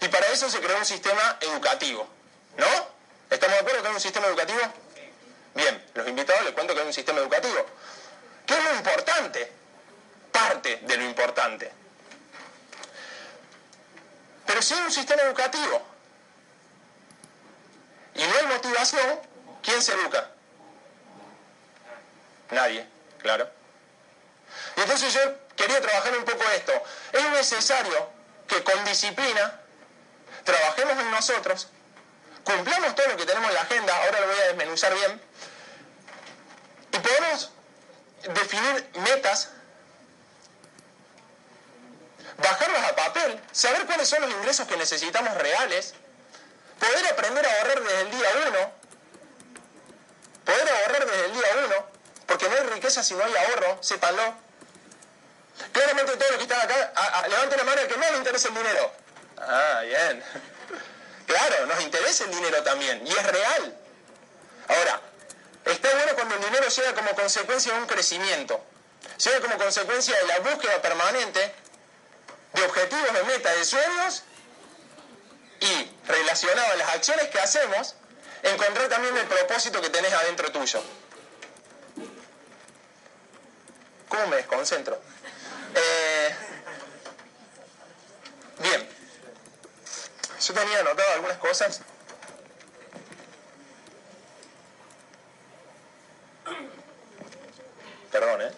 Y para eso se creó un sistema educativo. ¿No? ¿Estamos de acuerdo que hay un sistema educativo? Bien, los invitados les cuento que hay un sistema educativo. ¿Qué es lo importante? Parte de lo importante. Pero si hay un sistema educativo y no hay motivación, ¿quién se educa? Nadie, claro. Y entonces yo quería trabajar un poco esto. Es necesario que con disciplina trabajemos en nosotros, cumplamos todo lo que tenemos en la agenda, ahora lo voy a desmenuzar bien, y podemos definir metas, bajarlas a papel, saber cuáles son los ingresos que necesitamos reales, poder aprender a ahorrar desde el día uno, poder ahorrar desde el día uno, porque no hay riqueza si no hay ahorro, sépanlo. Claramente todos los que están acá, levanten la mano que no le interesa el dinero. Ah, bien. Claro, nos interesa el dinero también, y es real. Ahora, está bueno cuando el dinero llega como consecuencia de un crecimiento, llega como consecuencia de la búsqueda permanente de objetivos, de metas, de sueños, y relacionado a las acciones que hacemos, encontrar también el propósito que tenés adentro tuyo. ¿Cómo me? Eh, bien. Yo tenía anotado algunas cosas. Perdón, ¿eh?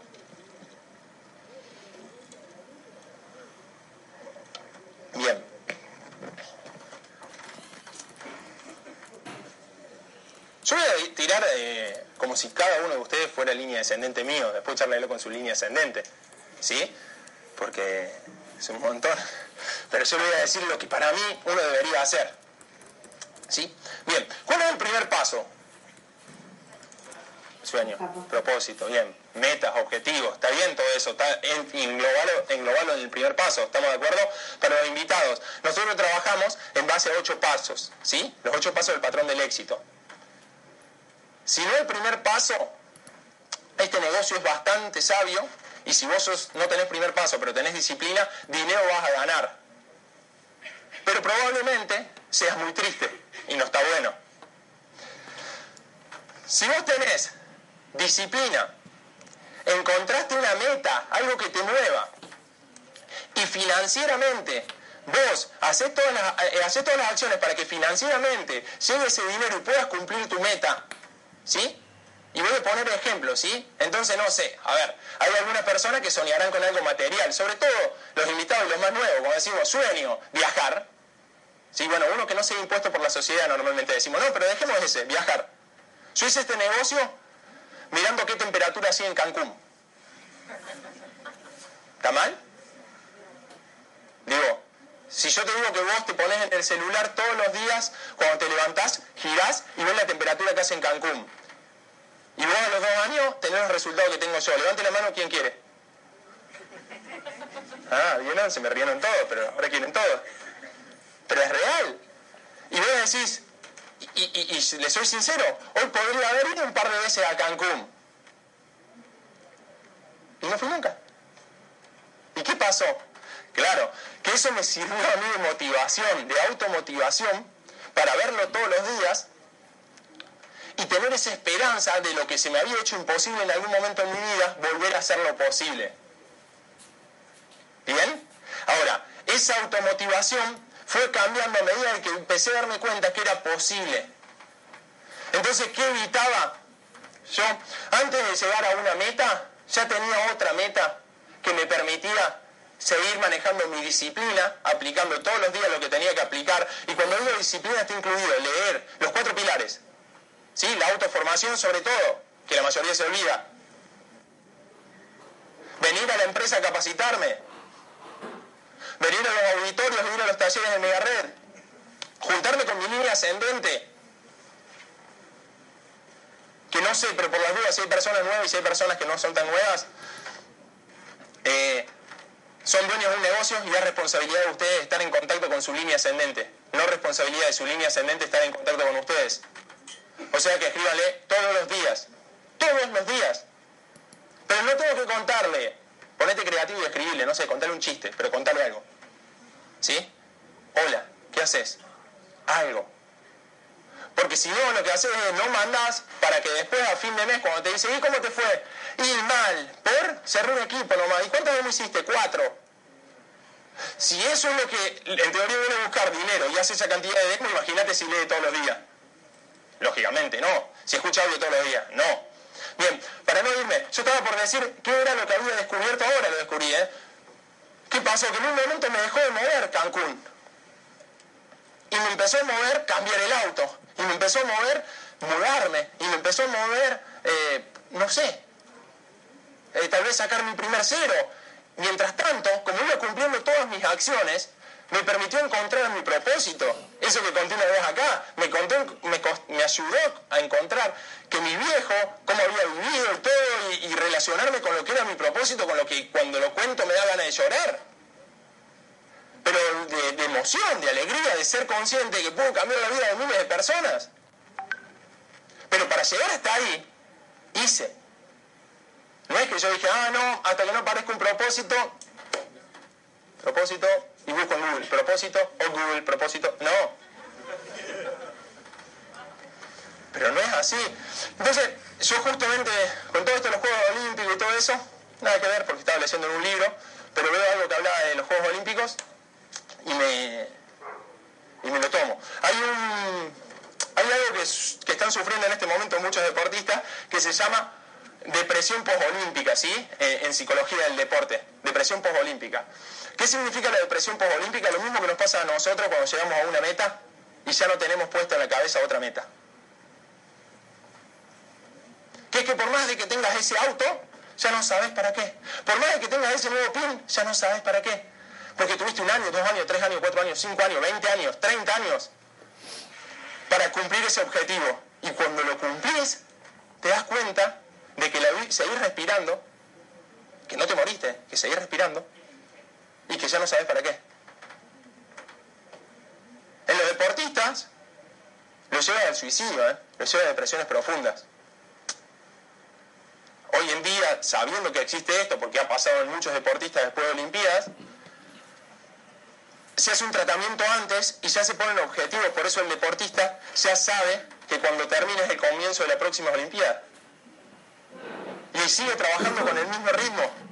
Bien. Yo voy a tirar eh, como si cada uno de ustedes fuera línea descendente mío, después charlarlo con su línea ascendente. ¿Sí? Porque es un montón. Pero yo le voy a decir lo que para mí uno debería hacer. ¿Sí? Bien, ¿cuál es el primer paso? Sueño, propósito, bien. Metas, objetivos, está bien todo eso, está englobalo, englobalo en el primer paso, ¿estamos de acuerdo? Para los invitados, nosotros trabajamos en base a ocho pasos, ¿sí? Los ocho pasos del patrón del éxito. Si no el primer paso, este negocio es bastante sabio, y si vos no tenés primer paso, pero tenés disciplina, dinero vas a ganar. Pero probablemente seas muy triste y no está bueno. Si vos tenés disciplina, encontraste una meta, algo que te mueva, y financieramente vos haces todas las, eh, todas las acciones para que financieramente llegue ese dinero y puedas cumplir tu meta, ¿sí? Y voy a poner ejemplos, ¿sí? Entonces, no sé, a ver, hay algunas personas que soñarán con algo material, sobre todo los invitados y los más nuevos, como decimos, sueño, viajar. Sí, bueno, uno que no sea impuesto por la sociedad normalmente decimos, no, pero dejemos ese, viajar. Yo hice este negocio mirando qué temperatura hacía en Cancún. ¿Está mal? Digo, si yo te digo que vos te pones en el celular todos los días, cuando te levantás, girás y ves la temperatura que hace en Cancún y vos a los dos años tenés los resultados que tengo yo. Levante la mano, ¿quién quiere? Ah, ¿vieron? Se me rieron todos, pero ahora quieren todos. Pero es real. Y vos decís, y, y, y, le soy sincero, hoy podría haber ido un par de veces a Cancún. Y no fui nunca. ¿Y qué pasó? Claro, que eso me sirvió a mí de motivación, de automotivación, para verlo todos los días y tener esa esperanza de lo que se me había hecho imposible en algún momento en mi vida, volver a hacerlo posible. ¿Bien? Ahora, esa automotivación fue cambiando a medida de que empecé a darme cuenta que era posible. Entonces, ¿qué evitaba? Yo, antes de llegar a una meta, ya tenía otra meta que me permitía seguir manejando mi disciplina, aplicando todos los días lo que tenía que aplicar. Y cuando digo disciplina está incluido leer los cuatro pilares, ¿Sí? La autoformación sobre todo, que la mayoría se olvida. Venir a la empresa a capacitarme. Venir a los auditorios, venir a los talleres de Megared. Juntarme con mi línea ascendente. Que no sé, pero por las dudas, si hay personas nuevas y si hay personas que no son tan nuevas, eh, son dueños de un negocio y es responsabilidad de ustedes estar en contacto con su línea ascendente. No responsabilidad de su línea ascendente estar en contacto con ustedes. O sea que escríbale todos los días. Todos los días. Pero no tengo que contarle. Ponete creativo y escribirle, no sé, contarle un chiste, pero contarle algo. ¿Sí? haces? Algo. Porque si no, lo que haces es no mandas para que después a fin de mes, cuando te dicen, ¿y cómo te fue? Y mal, por cerrar un equipo nomás. ¿Y cuántas veces hiciste? Cuatro. Si eso es lo que en teoría viene a buscar dinero y hace esa cantidad de demos, imagínate si lee todos los días. Lógicamente, no. Si escucha audio todos los días, no. Bien, para no irme, yo estaba por decir qué era lo que había descubierto ahora, lo descubrí, ¿eh? ¿Qué pasó? Que en un momento me dejó de mover Cancún. Y me empezó a mover cambiar el auto. Y me empezó a mover mudarme. Y me empezó a mover, eh, no sé, eh, tal vez sacar mi primer cero. Mientras tanto, como iba cumpliendo todas mis acciones, me permitió encontrar mi propósito. Eso que conté una vez acá, me, ayudó a encontrar que mi viejo, cómo había vivido y todo, y, relacionarme con lo que era mi propósito, con lo que cuando lo cuento me da ganas de llorar. Pero de, de emoción, de alegría, de ser consciente de que puedo cambiar la vida de miles de personas. Pero para llegar hasta ahí, hice. No es que yo dije, ah, no, hasta que no parezca un propósito, propósito, y busco en Google, propósito, o Google, propósito, no. Pero no es así. Entonces, yo justamente, con todo esto de los Juegos Olímpicos y todo eso, nada que ver porque estaba leyendo en un libro, pero veo algo que hablaba de los Juegos Olímpicos y me, y me lo tomo. Hay un hay algo que, están sufriendo en este momento muchos deportistas que se llama depresión posolímpica, ¿sí? Eh, en psicología del deporte, depresión posolímpica. ¿Qué significa la depresión posolímpica? Lo mismo que nos pasa a nosotros cuando llegamos a una meta y ya no tenemos puesta en la cabeza otra meta. Que es que por más de que tengas ese auto, ya no sabes para qué. Por más de que tengas ese nuevo pin, ya no sabes para qué. Porque tuviste un año, dos años, tres años, cuatro años, cinco años, veinte años, treinta años para cumplir ese objetivo. Y cuando lo cumplís, te das cuenta de que la, seguís respirando, que no te moriste, que seguís respirando, y que ya no sabes para qué. En los deportistas, lo lleva al suicidio, ¿eh? lo lleva a depresiones profundas. Hoy en día, sabiendo que existe esto, porque ha pasado en muchos deportistas después de Olimpiadas, se hace un tratamiento antes y ya se ponen objetivos, por eso el deportista ya sabe que cuando termine es el comienzo de la próxima Olimpiada. Y sigue trabajando con el mismo ritmo.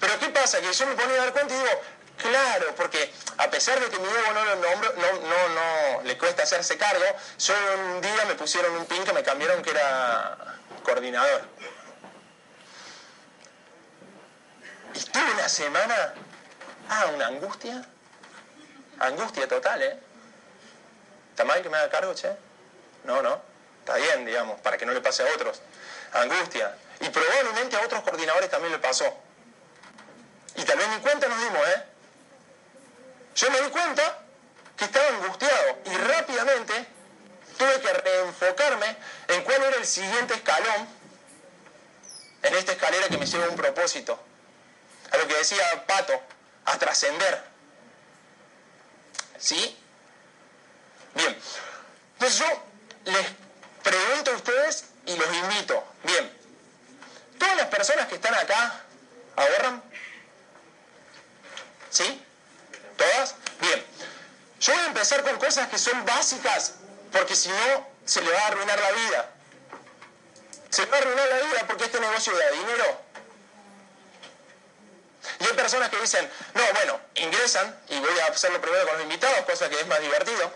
Pero ¿qué pasa? Que yo me pongo a dar cuenta y digo, claro, porque a pesar de que mi ego no lo nombro, no, no, no le cuesta hacerse cargo, yo un día me pusieron un pin que me cambiaron que era coordinador. Y tuve una semana Ah, una angustia. Angustia total, ¿eh? ¿Está mal que me haga cargo, che? No, no. Está bien, digamos, para que no le pase a otros. Angustia. Y probablemente a otros coordinadores también le pasó. Y tal vez ni cuenta nos dimos, ¿eh? Yo me di cuenta que estaba angustiado y rápidamente tuve que reenfocarme en cuál era el siguiente escalón en esta escalera que me lleva a un propósito. A lo que decía Pato, a trascender. ¿Sí? Bien. Entonces yo les pregunto a ustedes y los invito. Bien. ¿Todas las personas que están acá ahorran? ¿Sí? ¿Todas? Bien. Yo voy a empezar con cosas que son básicas, porque si no, se le va a arruinar la vida. Se le va a arruinar la vida porque este negocio da dinero. Y hay personas que dicen, no, bueno, ingresan y voy a hacerlo primero con los invitados, cosa que es más divertido.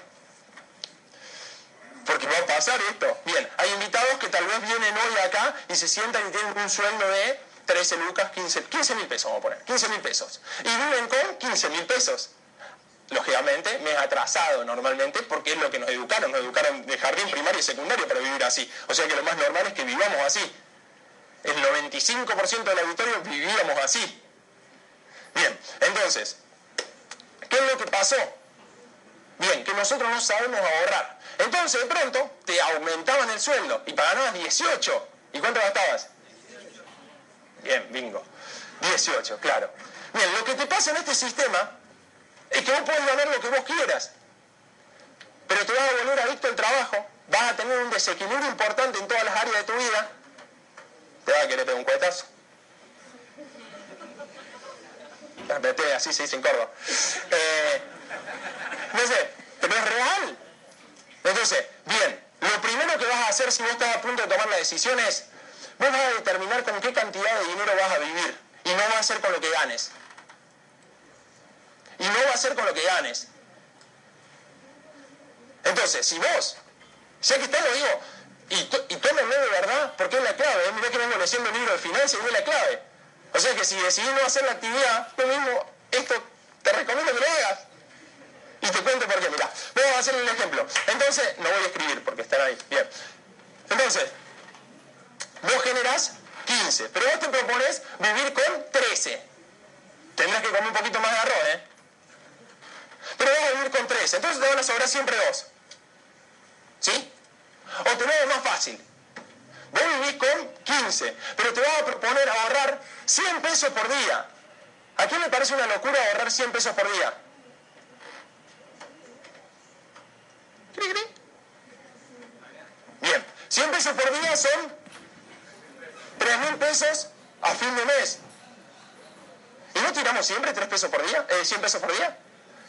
Porque va a pasar esto. Bien, hay invitados que tal vez vienen hoy acá y se sientan y tienen un sueldo de 13 lucas, 15 mil pesos, vamos a poner, 15 mil pesos. Y viven con 15 mil pesos. Lógicamente, me he atrasado normalmente porque es lo que nos educaron. Nos educaron de jardín primario y secundario para vivir así. O sea que lo más normal es que vivamos así. El 95% del auditorio vivíamos así. Bien, entonces, ¿qué es lo que pasó? Bien, que nosotros no sabemos ahorrar. Entonces, de pronto, te aumentaban el sueldo y pagabas 18. ¿Y cuánto gastabas? Bien, bingo. 18, claro. Bien, lo que te pasa en este sistema es que vos podés ganar lo que vos quieras, pero te vas a volver adicto al trabajo, vas a tener un desequilibrio importante en todas las áreas de tu vida, te vas a querer pegar un cuetazo. así se dice en Córdoba. Eh, no sé, pero es real. Entonces, bien, lo primero que vas a hacer si vos estás a punto de tomar la decisión es vos vas a determinar con qué cantidad de dinero vas a vivir y no va a ser con lo que ganes. Y no va a ser con lo que ganes. Entonces, si vos, ya que está, lo digo, y, y tómenme de verdad, porque es la clave. ¿eh? Mirá que vengo leyendo un libro de finanzas y es la clave. O sea que si decidís no hacer la actividad, lo mismo, esto te recomiendo que lo hagas. Y te cuento por qué. Mirá, vamos a hacer un ejemplo. Entonces, no voy a escribir porque están ahí. Bien. Entonces, vos generás 15, pero vos te propones vivir con 13. Tendrás que comer un poquito más de arroz, ¿eh? Pero vas a vivir con 13, entonces te van a sobrar siempre dos. ¿Sí? O te lo más fácil. Vos vivís con 15, pero te vas a proponer ahorrar 100 pesos por día. ¿A quién le parece una locura ahorrar 100 pesos por día? Bien, 100 pesos por día son 3 mil pesos a fin de mes. ¿Y no tiramos siempre 3 pesos por día? Eh, ¿100 pesos por día?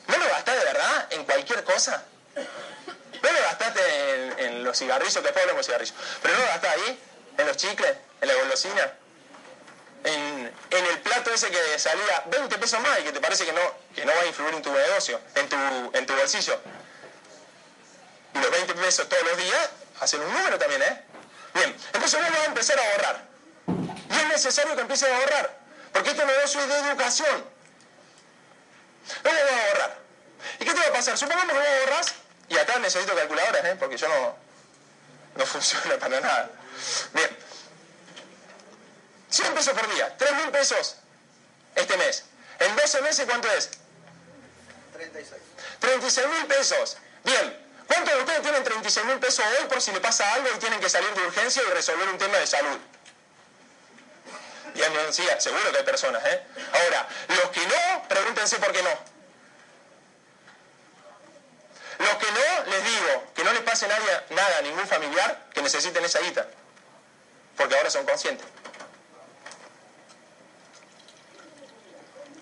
¿No lo gastás de verdad en cualquier cosa? No lo gastaste en, los cigarrillos, que después hablamos cigarrillos, pero no lo gastaste ahí, en los chicles, en la golosina, en, el plato ese que salía 20 pesos más y que te parece que no, que no va a influir en tu negocio, en tu, en tu bolsillo. Y los 20 pesos todos los días hacen un número también, ¿eh? Bien, entonces uno va a empezar a ahorrar. Y es necesario que empieces a ahorrar, porque este negocio es de educación. No lo vas a ahorrar. ¿Y qué te va a pasar? Supongamos que lo ahorras, y acá necesito calculadoras, ¿eh? porque yo no, no funciona para nada. Bien. 100 pesos por día, 3 mil pesos este mes. En 12 meses, ¿cuánto es? 36. 36 mil pesos. Bien. ¿Cuántos de ustedes tienen 36 mil pesos hoy por si le pasa algo y tienen que salir de urgencia y resolver un tema de salud? Y decía, seguro que hay personas, ¿eh? Ahora, los que no, pregúntense por qué no. Los que no, les digo, que no les pase nada, nada a ningún familiar que necesiten esa guita. Porque ahora son conscientes.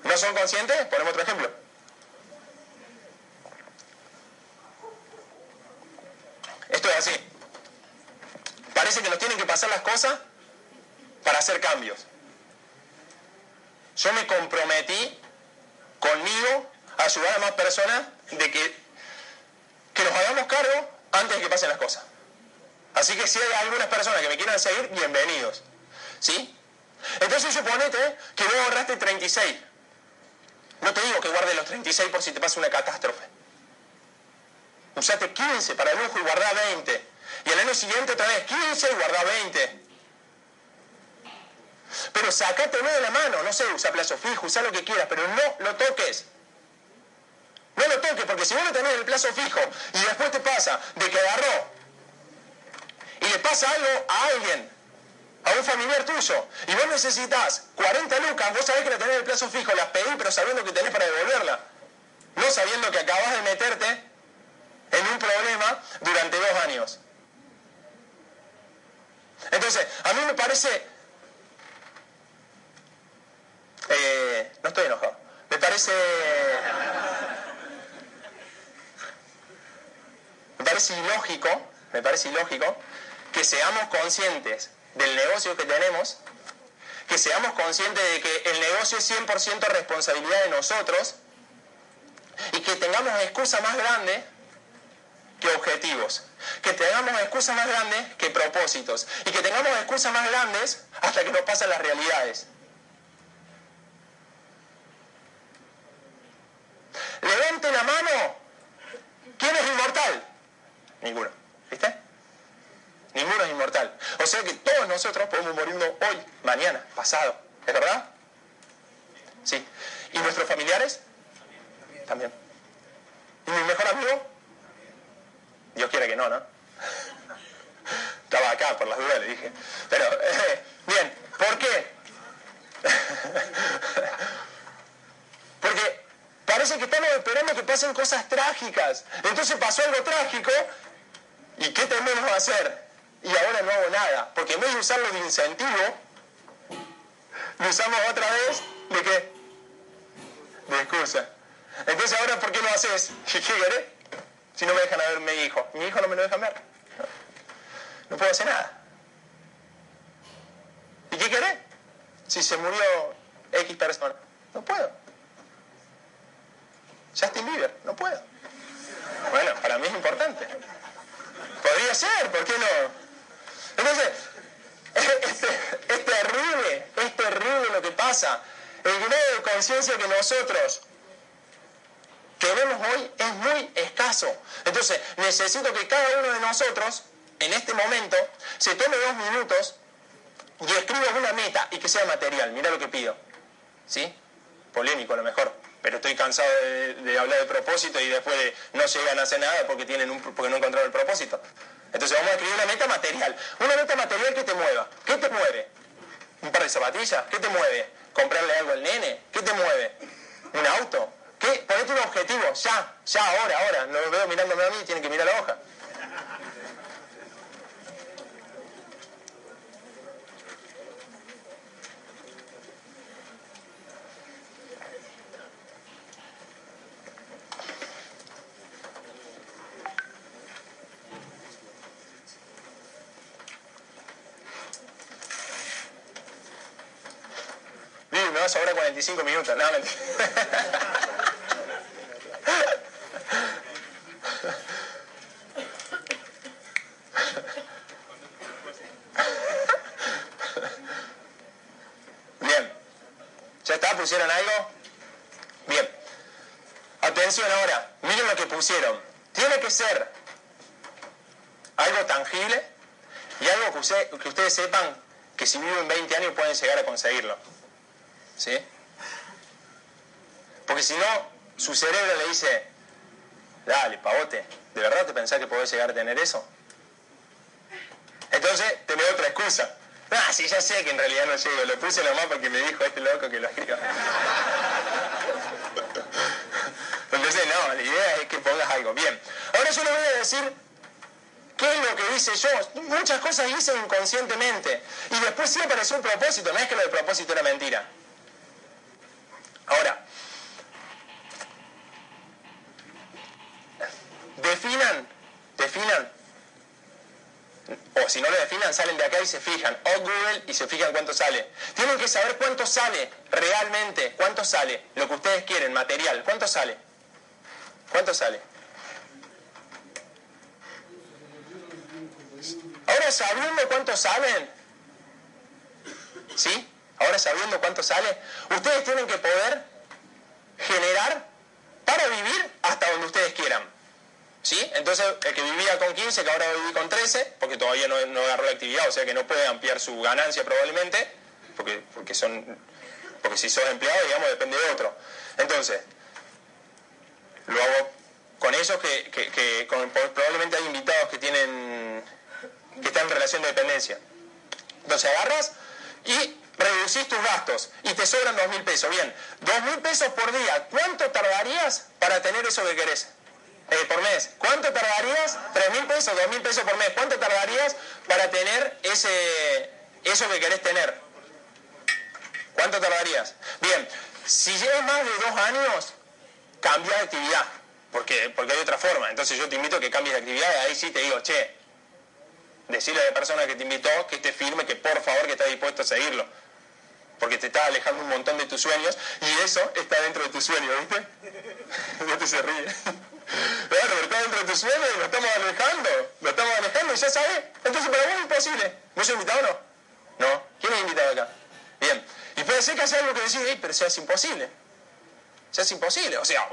¿No son conscientes? Ponemos otro ejemplo. Esto es así. Parece que nos tienen que pasar las cosas para hacer cambios. Yo me comprometí conmigo a ayudar a más personas de que, que nos hagamos cargo antes de que pasen las cosas. Así que si hay algunas personas que me quieran seguir, bienvenidos. ¿Sí? Entonces suponete que vos ahorraste 36. No te digo que guardes los 36 por si te pasa una catástrofe. Usate 15 para el lujo y guardá 20. Y el año siguiente otra vez 15 y guardá 20. Pero sacátelo de la mano, no sé, usa plazo fijo, usa lo que quieras, pero no lo toques. No lo toques, porque si vos lo tenés el plazo fijo y después te pasa de que agarró y le pasa algo a alguien, a un familiar tuyo, y vos necesitas 40 lucas, vos sabés que la tenés el plazo fijo, las pedí, pero sabiendo que tenés para devolverla. No sabiendo que acabas de meterte en un problema durante dos años. Entonces, a mí me parece eh, no estoy enojado. Me parece. Me parece ilógico, me parece ilógico que seamos conscientes del negocio que tenemos, que seamos conscientes de que el negocio es 100% responsabilidad de nosotros y que tengamos excusa más grande que objetivos, que tengamos excusas más grandes que propósitos y que tengamos excusas más grandes hasta que nos pasen las realidades. Levante la mano. ¿Quién es inmortal? Ninguno. ¿Viste? Ninguno es inmortal. O sea que todos nosotros podemos morirnos hoy, mañana, pasado. ¿Es verdad? Sí. ¿Y nuestros familiares? También. ¿Y mi mejor amigo? Dios quiere que no, ¿no? Estaba acá por las dudas, le dije. Pero, eh, bien, ¿por qué? Porque Parece que estamos esperando que pasen cosas trágicas. Entonces pasó algo trágico y ¿qué tenemos que hacer? Y ahora no hago nada. Porque en vez de usarlo de incentivo, lo usamos otra vez de qué? De excusa. Entonces ahora ¿por qué lo haces? ¿Qué querés? Si no me dejan a ver mi hijo. Mi hijo no me lo deja ver. No puedo hacer nada. ¿Y qué querés? Si se murió X persona. No puedo. Justin Bieber, no puedo. Bueno, para mí es importante. Podría ser, ¿por qué no? Entonces, es, terrible, es terrible lo que pasa. El grado de conciencia que nosotros tenemos hoy es muy escaso. Entonces, necesito que cada uno de nosotros, en este momento, se tome dos minutos y escriba una meta y que sea material. Mira lo que pido. ¿Sí? Polémico a lo mejor pero estoy cansado de, hablar de propósito y después de no llegan a hacer nada porque, tienen un, porque no encontraron el propósito. Entonces vamos a escribir una meta material. Una meta material que te mueva. ¿Qué te mueve? ¿Un par de zapatillas? ¿Qué te mueve? ¿Comprarle algo al nene? ¿Qué te mueve? ¿Un auto? ¿Qué? Ponete un objetivo, ya, ya, ahora, ahora. No lo veo mirándome a mí, tienen que mirar la hoja. Ahora 45 minutos. No, Bien. ¿Ya está? ¿Pusieron algo? Bien. Atención ahora. Miren lo que pusieron. Tiene que ser algo tangible y algo que ustedes sepan que si viven 20 años pueden llegar a conseguirlo. ¿Sí? Porque si no, su cerebro le dice, dale, pavote, ¿de verdad te pensás que podés llegar a tener eso? Entonces, tenés otra excusa. Ah, sí, ya sé que en realidad no llego, lo puse nomás porque me dijo este loco que lo escriba. Entonces, no, la idea es que pongas algo. Bien, ahora yo le voy a decir qué es lo que hice yo. Muchas cosas hice inconscientemente. Y después sí apareció un propósito, no es que lo del propósito era mentira. Ahora, definan, definan, o si no lo definan, salen de acá y se fijan, o Google y se fijan cuánto sale. Tienen que saber cuánto sale realmente, cuánto sale lo que ustedes quieren, material, cuánto sale. ¿Cuánto sale? Ahora sabiendo cuánto salen, ¿sí? Ahora sabiendo cuánto sale, ustedes tienen que poder generar para vivir hasta donde ustedes quieran. ¿Sí? Entonces, el que vivía con 15, que ahora vivir con 13, porque todavía no, agarró la actividad, o sea que no puede ampliar su ganancia probablemente, porque, porque, son, porque si sos empleado, digamos, depende de otro. Entonces, lo hago con ellos que, que, probablemente hay invitados que tienen que están en relación de dependencia. Entonces agarras y reducís tus gastos y te sobran dos mil pesos. Bien, dos mil pesos por día, ¿cuánto tardarías para tener eso que querés? Eh, por mes. ¿Cuánto tardarías? Tres mil pesos, dos mil pesos por mes. ¿Cuánto tardarías para tener ese, eso que querés tener? ¿Cuánto tardarías? Bien, si llevas más de dos años, cambia de actividad, porque, porque hay otra forma. Entonces yo te invito a que cambies de actividad y ahí sí te digo, che, decirle a la persona que te invitó que esté firme, que por favor que está dispuesto a seguirlo porque te está alejando un montón de tus sueños y eso está dentro de tu sueño, ¿viste? te se ríe. Claro, está dentro de tu sueño y lo estamos alejando, lo estamos alejando y ya sabes. Entonces para vos es imposible. ¿No soy invitado o no? No. ¿Quién es invitado acá? Bien. Y puede ser que hace algo que decís, pero sea es imposible. Sea es imposible. O sea,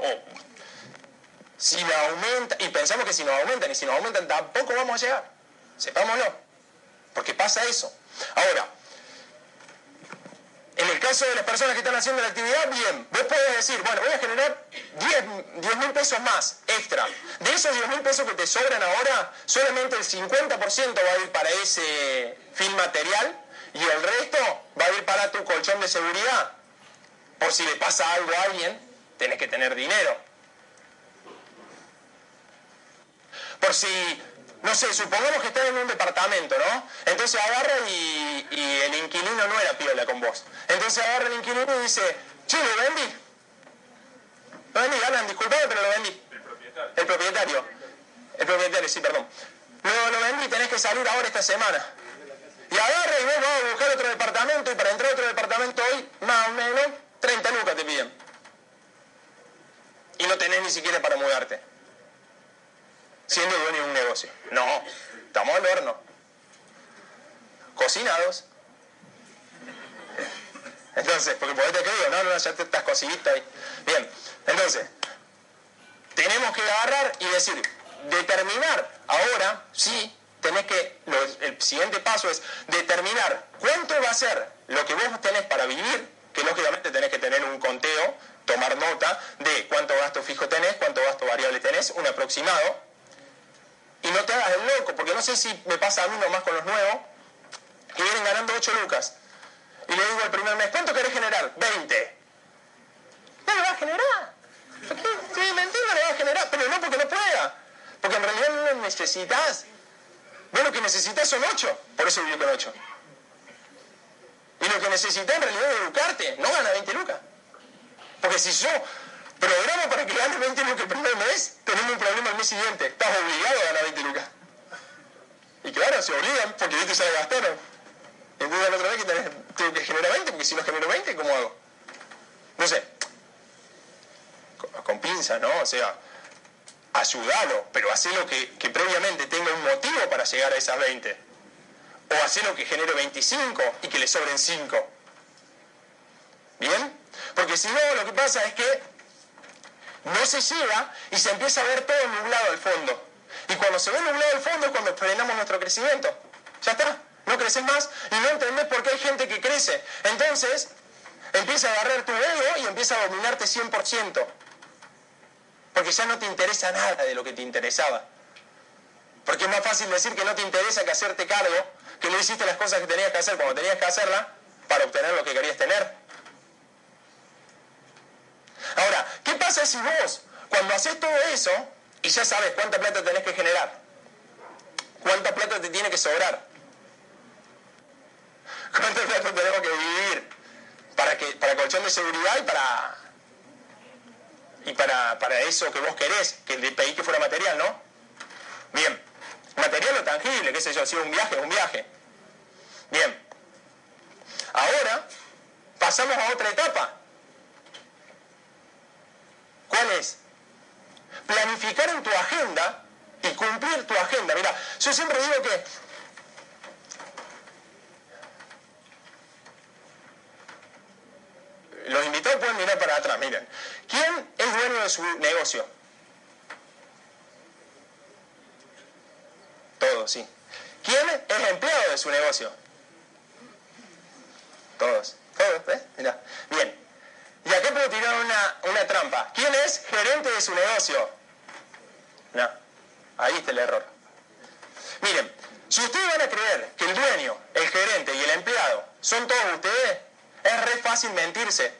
si nos aumenta, y pensamos que si nos aumentan y si nos aumentan tampoco vamos a llegar. Sepámoslo. Porque pasa eso. Ahora, en el caso de las personas que están haciendo la actividad, bien, vos podés decir, bueno, voy a generar 10 mil pesos más extra. De esos 10 mil pesos que te sobran ahora, solamente el 50% va a ir para ese fin material y el resto va a ir para tu colchón de seguridad. Por si le pasa algo a alguien, tenés que tener dinero. Por si no sé, supongamos que estás en un departamento, ¿no? Entonces agarra y, el inquilino no era piola con vos. Entonces agarra el inquilino y dice, che, lo vendí. Lo vendí, Alan, disculpame, pero lo vendí. El propietario. El propietario. El propietario, sí, perdón. Lo, lo vendí, tenés que salir ahora esta semana. Y agarra y vos vas a buscar otro departamento y para entrar a otro departamento hoy, más o menos, 30 lucas te piden. Y no tenés ni siquiera para mudarte. Siendo dueño de un negocio. No, estamos al horno. Cocinados. Entonces, porque por te digo, no, no, ya te estás cocinita ahí. Bien, entonces, tenemos que agarrar y decir, determinar ahora, sí, tenés que, el siguiente paso es determinar cuánto va a ser lo que vos tenés para vivir, que lógicamente tenés que tener un conteo, tomar nota de cuánto gasto fijo tenés, cuánto gasto variable tenés, un aproximado, y no te hagas el loco, porque no sé si me pasa a mí nomás con los nuevos, que vienen ganando 8 lucas. Y le digo el primer mes, ¿cuánto querés generar? 20. No lo va a generar. Sí, me entiendo, lo va a generar, pero no porque no pueda. Porque en realidad no lo necesitas. Vos lo que necesitas son 8, por eso vivió con 8. Y lo que necesitas en realidad es educarte, no gana 20 lucas. Porque si yo programo para que gane 20 lucas el primer mes, tenemos un problema el mes siguiente. Estás obligado a ganar 20 lucas. Y claro, se obligan porque viste la gastaron. Entonces la otra vez que tenés, que generar 20, porque si no genero 20, ¿cómo hago? No sé. Con, pinzas, ¿no? O sea, ayúdalo, pero hacelo que, que previamente tenga un motivo para llegar a esas 20. O hacelo que genere 25 y que le sobren 5. ¿Bien? Porque si no, lo que pasa es que no se llega y se empieza a ver todo nublado al fondo. Y cuando se ve nublado al fondo es cuando frenamos nuestro crecimiento. Ya está, no creces más y no entendés por qué hay gente que crece. Entonces, empieza a agarrar tu ego y empieza a dominarte 100%. Porque ya no te interesa nada de lo que te interesaba. Porque es más fácil decir que no te interesa que hacerte cargo, que no hiciste las cosas que tenías que hacer cuando tenías que hacerlas para obtener lo que querías tener. Ahora, ¿qué pasa si vos, cuando haces todo eso, y ya sabes cuánta plata tenés que generar, cuánta plata te tiene que sobrar, cuánta plata tenemos que vivir para, que, para colchón de seguridad y para, y para, para eso que vos querés, que le pedí que fuera material, ¿no? Bien, material o tangible, qué sé yo, si un viaje, un viaje. Bien, ahora pasamos a otra etapa. ¿Cuál es? Planificar en tu agenda y cumplir tu agenda. Mira, yo siempre digo que los invitados pueden mirar para atrás, miren. ¿Quién es dueño de su negocio? Todos, sí. ¿Quién es empleado de su negocio? Todos. Todos, ¿ves? Mira. Bien. Y acá puedo tirar una, una trampa. ¿Quién es gerente de su negocio? No. Ahí está el error. Miren, si ustedes van a creer que el dueño, el gerente y el empleado son todos ustedes, es re fácil mentirse.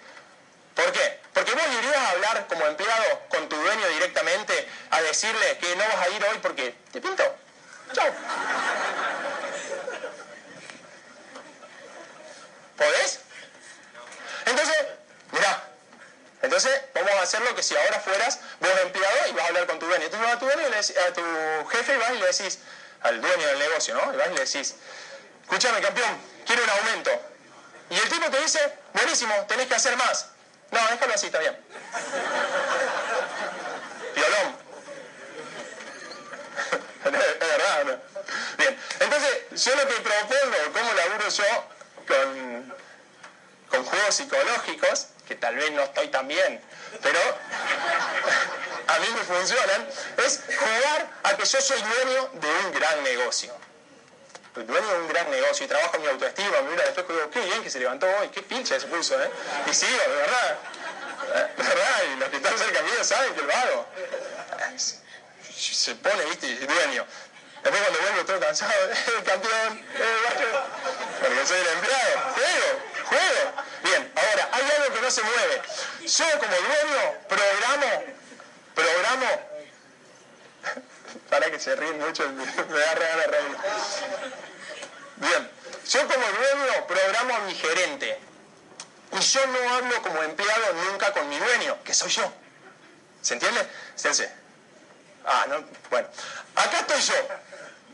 ¿Por qué? Porque vos irías a hablar como empleado con tu dueño directamente a decirle que no vas a ir hoy porque te pinto. Chao. ¿Podés? Entonces, entonces vamos a hacer lo que si ahora fueras vos empleado y vas a hablar con tu dueño. Entonces vas a tu dueño y le decís, a tu jefe y vas y le decís, al dueño del negocio, ¿no? Y vas y le decís, escúchame campeón, quiero un aumento. Y el tipo te dice, buenísimo, tenés que hacer más. No, déjalo así, está bien. Violón. es verdad, ¿no? Bien, entonces yo lo que propongo, cómo laburo yo con, con juegos psicológicos, que tal vez no estoy tan bien, pero a mí me funcionan, es jugar a que yo soy dueño de un gran negocio. Soy dueño de un gran negocio y trabajo mi autoestima, me y digo, qué bien que se levantó hoy, qué pinche se puso, ¿eh? Y sigo, de verdad. De verdad, y los que están cerca mío saben que lo hago. Se pone, viste, dueño. Después cuando vuelvo todo cansado, eh, campeón, eh, porque soy el empleado. Juego, juego. Hay algo que no se mueve. Yo como dueño programo, programo, para que se ríen mucho, me da a reír. Bien, yo como dueño programo a mi gerente. Y yo no hablo como empleado nunca con mi dueño, que soy yo. ¿Se entiende? Entonces, ah, no, bueno. Acá estoy yo.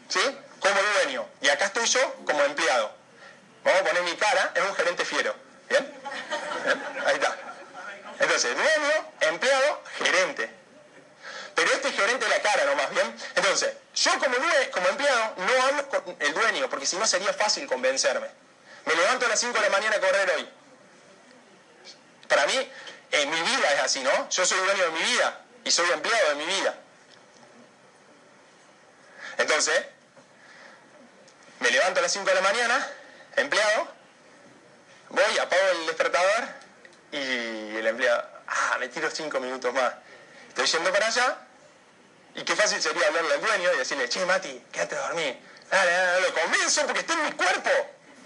¿Sí? como dueño y acá estoy yo como empleado. Vamos a poner mi cara, es un gerente fiero. ¿Bien? Ahí está. Entonces, dueño, empleado, gerente. Pero este es gerente de la cara nomás, ¿bien? Entonces, yo como, como empleado no hablo con el dueño, porque si no sería fácil convencerme. Me levanto a las 5 de la mañana a correr hoy. Para mí, en mi vida es así, ¿no? Yo soy dueño de mi vida y soy empleado de mi vida. Entonces, me levanto a las 5 de la mañana, empleado, voy, apago el despertador y el empleado, ah, me tiro 5 minutos más. Estoy yendo para allá y qué fácil sería hablarle al dueño y decirle, che, Mati, quédate a dormir. Dale, dale, lo convenzo porque está en mi cuerpo.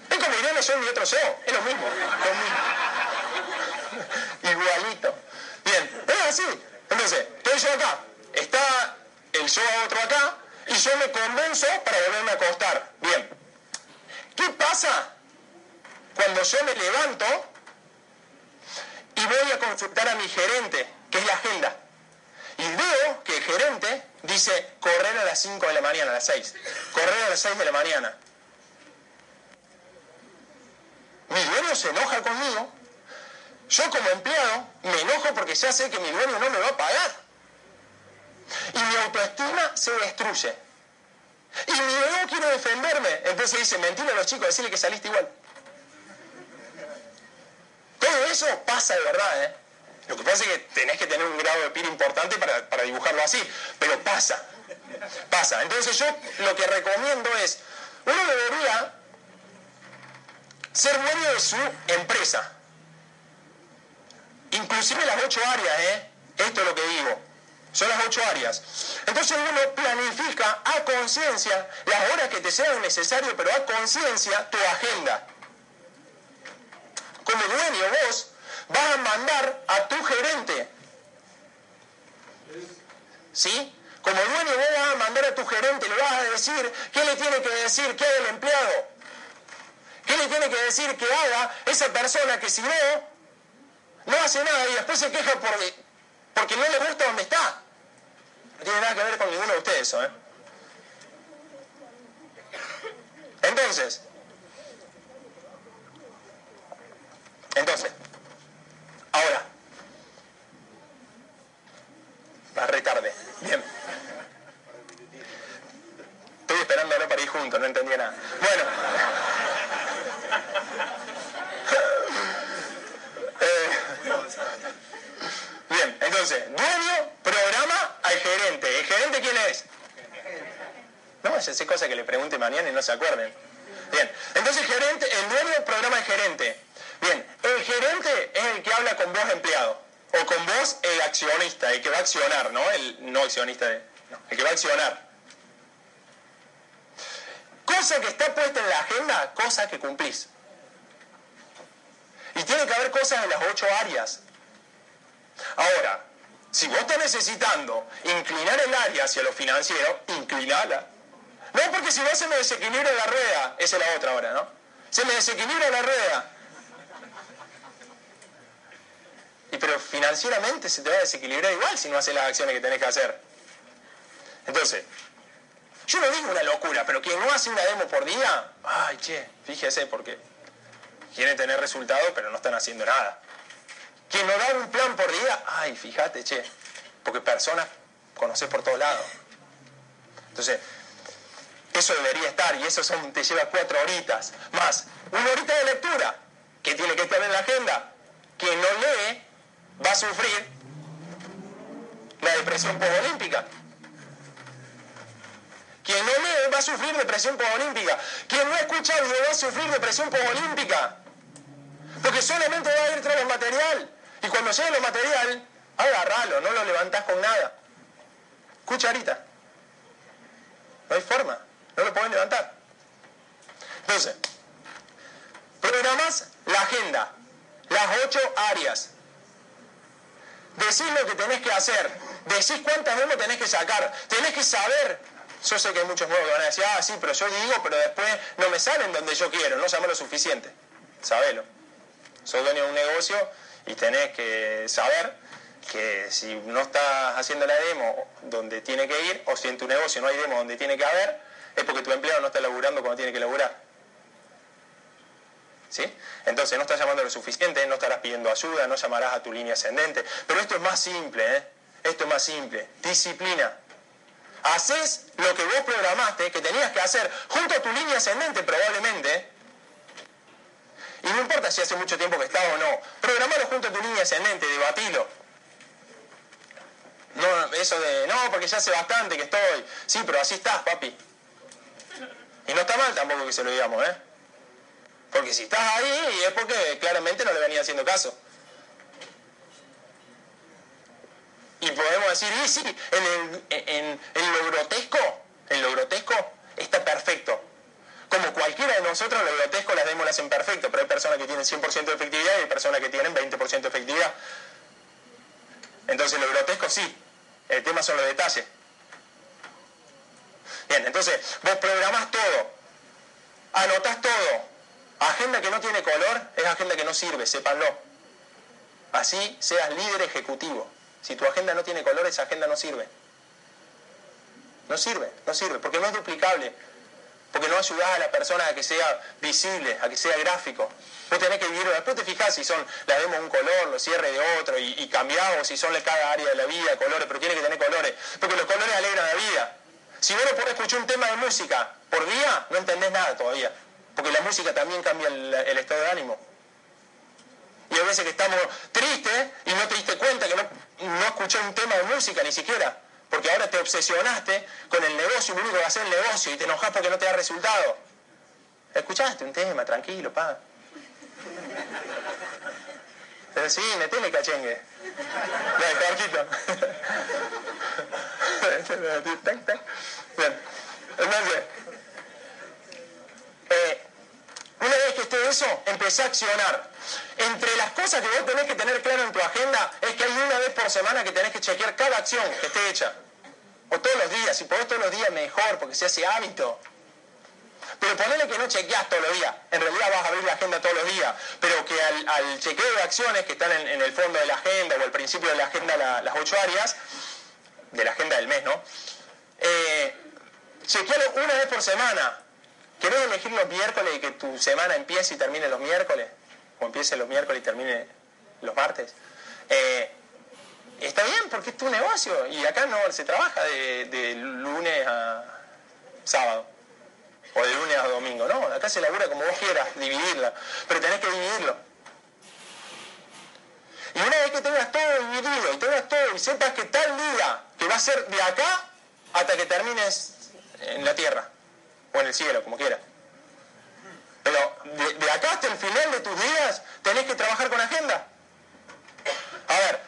Es como Irene yo y otro yo, es lo mismo. Igualito. Bien, es así. Entonces, estoy yo acá, está el yo otro acá, y yo me convenzo para volverme a acostar. Bien. ¿Qué pasa cuando yo me levanto y voy a consultar a mi gerente, que es la agenda? Y veo que el gerente dice correr a las 5 de la mañana, a las 6. Correr a las 6 de la mañana. Mi dueño se enoja conmigo. Yo como empleado me enojo porque ya sé que mi dueño no me va a pagar. Y mi autoestima se destruye. Y mi dueño quiere defenderme. Entonces dice, mentira a los chicos, decirle que saliste igual. Todo eso pasa de verdad, ¿eh? Lo que pasa es que tenés que tener un grado de pira importante para, para dibujarlo así, pero pasa, pasa. Entonces yo lo que recomiendo es, uno debería ser dueño de su empresa. Inclusive las ocho áreas, ¿eh? Esto es lo que digo. Son las ocho áreas. Entonces uno planifica a conciencia las horas que te sean necesarias, pero a conciencia tu agenda. Como dueño vos vas a mandar a tu gerente. ¿Sí? Como dueño vos vas a mandar a tu gerente, le vas a decir qué le tiene que decir haga el empleado. ¿Qué le tiene que decir que haga esa persona que si no, no hace nada y después se queja por, porque no le gusta donde está? No tiene nada que ver con ninguno de ustedes eso, ¿eh? Entonces, entonces, ahora, va retarde, bien. Estoy esperándolo para ir juntos, no entendía nada. Bueno. Eh, bien, entonces, dueño, programa al gerente. ¿El gerente quién es? No, esa es cosa que le pregunte mañana y no se acuerden. Bien, entonces gerente, el dueño programa al gerente. Bien, el gerente es el que habla con vos empleado. O con vos el accionista, el que va a accionar, ¿no? El no accionista, no, el que va a accionar. Cosa que está puesta en la agenda, cosa que cumplís. Y tiene que haber cosas en las ocho áreas. Ahora, si vos estás necesitando inclinar el área hacia lo financiero, inclinala. No, porque si no se me desequilibra la rueda, esa es la otra hora, ¿no? Se me desequilibra la rueda. Y pero financieramente se te va a desequilibrar igual si no haces las acciones que tenés que hacer. Entonces, yo no digo una locura, pero quien no hace una demo por día, ay, che, fíjese, porque quieren tener resultados, pero no están haciendo nada. Quien no da un plan por día, ay, fíjate, che, porque personas conoces por todos lados. Entonces, eso debería estar y eso son, te lleva cuatro horitas. Más, una horita de lectura, que tiene que estar en la agenda. Quien no lee va a sufrir la depresión postolímpica. Quien no lee va a sufrir depresión postolímpica. Quien no escucha audio va a sufrir depresión postolímpica. Porque solamente va a ir tras el material. Y cuando llegue el material, agarralo, no lo levantás con nada. Cucharita. No hay forma, no lo pueden levantar. Entonces, programas la agenda, las ocho áreas. Decís lo que tenés que hacer, decís cuántas demos tenés que sacar, tenés que saber. Yo sé que hay muchos nuevos que van a decir, ah, sí, pero yo digo, pero después no me salen donde yo quiero, no llamo lo suficiente. Sabelo. Sos dueño de un negocio y tenés que saber que si no estás haciendo la demo donde tiene que ir, o si en tu negocio no hay demo donde tiene que haber, es porque tu empleado no está laburando cuando tiene que laburar. ¿Sí? Entonces no estás llamando lo suficiente, no estarás pidiendo ayuda, no llamarás a tu línea ascendente. Pero esto es más simple, ¿eh? Esto es más simple. Disciplina. Haces lo que vos programaste, que tenías que hacer junto a tu línea ascendente probablemente. Y no importa si hace mucho tiempo que estás o no. Programalo junto a tu línea ascendente, debatilo. No, eso de, no, porque ya hace bastante que estoy. Sí, pero así estás, papi. Y no está mal tampoco que se lo digamos, ¿eh? Porque si estás ahí es porque claramente no le venía haciendo caso. Y podemos decir, y sí, en, lo grotesco, en lo grotesco está perfecto. Como cualquiera de nosotros, lo grotesco las demos las en perfecto, pero hay personas que tienen 100% de efectividad y hay personas que tienen 20% de efectividad. Entonces lo grotesco sí, el tema son los detalles. Bien, entonces vos programás todo, anotás todo, Agenda que no tiene color es agenda que no sirve, sépanlo. Así seas líder ejecutivo. Si tu agenda no tiene color, esa agenda no sirve. No sirve, no sirve, porque no es duplicable, porque no ayudas a la persona a que sea visible, a que sea gráfico. Vos tenés que vivirlo. Después te fijás si son, la demos un color, lo cierre de otro y, cambiamos, si son de cada área de la vida, colores, pero tiene que tener colores, porque los colores alegran la vida. Si vos no podés escuchar un tema de música por día, no entendés nada todavía. Porque la música también cambia el, estado de ánimo. Y hay veces que estamos tristes y no te diste cuenta que no, no escuché un tema de música ni siquiera. Porque ahora te obsesionaste con el negocio, lo único que hacer el negocio y te enojas porque no te da resultado. Escuchaste un tema, tranquilo, pa. Pero sí, metele cachengue. Dale, carquito. Bien. Entonces, eh, eso, empecé a accionar. Entre las cosas que vos tenés que tener claro en tu agenda es que hay una vez por semana que tenés que chequear cada acción que esté hecha. O todos los días, si podés todos los días mejor, porque se hace hábito. Pero ponele que no chequeas todos los días. En realidad vas a abrir la agenda todos los días. Pero que al, chequeo de acciones que están en, el fondo de la agenda o al principio de la agenda, las ocho áreas, de la agenda del mes, ¿no? Eh, chequealo una vez por semana. ¿Querés elegir los miércoles y que tu semana empiece y termine los miércoles? O empiece los miércoles y termine los martes. Eh, está bien porque es tu negocio y acá no se trabaja de, lunes a sábado o de lunes a domingo, no, acá se labura como vos quieras, dividirla, pero tenés que dividirlo. Y una vez que tengas todo dividido y tengas todo y sepas que tal día que va a ser de acá hasta que termines en la tierra, o en el cielo, como quiera. Pero de, acá hasta el final de tus días tenés que trabajar con agenda. A ver,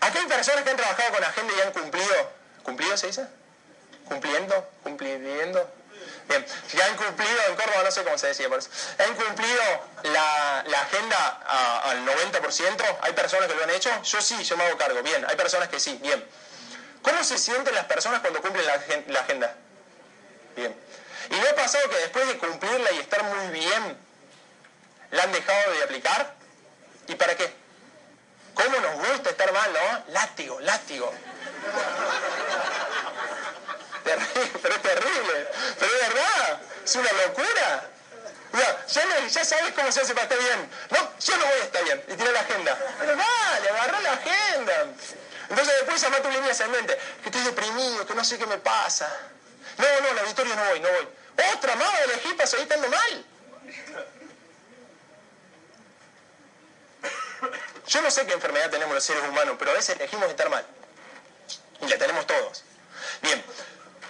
aquí hay personas que han trabajado con agenda y han cumplido. ¿Cumplido se dice? ¿Cumpliendo? ¿Cumpliendo? Bien, ya han cumplido, en Córdoba no sé cómo se decía por eso, han cumplido la, agenda al 90%, hay personas que lo han hecho, yo sí, yo me hago cargo, bien, hay personas que sí, bien. ¿Cómo se sienten las personas cuando cumplen la agenda? Bien. ¿Y no ha pasado que después de cumplirla y estar muy bien, la han dejado de aplicar? ¿Y para qué? ¿Cómo nos gusta estar mal, no? Látigo, látigo. pero es terrible, pero es verdad, es una locura. Ya, ya, sabes cómo se hace para estar bien. No, yo no voy a estar bien. Y tiene la agenda. Pero dale, agarra la agenda. Entonces después llama tu línea ascendente. Que estoy deprimido, que no sé qué me pasa. No, no, la victoria no voy, no voy. Otra más de elegir para estando mal. Yo no sé qué enfermedad tenemos los seres humanos, pero a veces elegimos estar mal. Y la tenemos todos. Bien,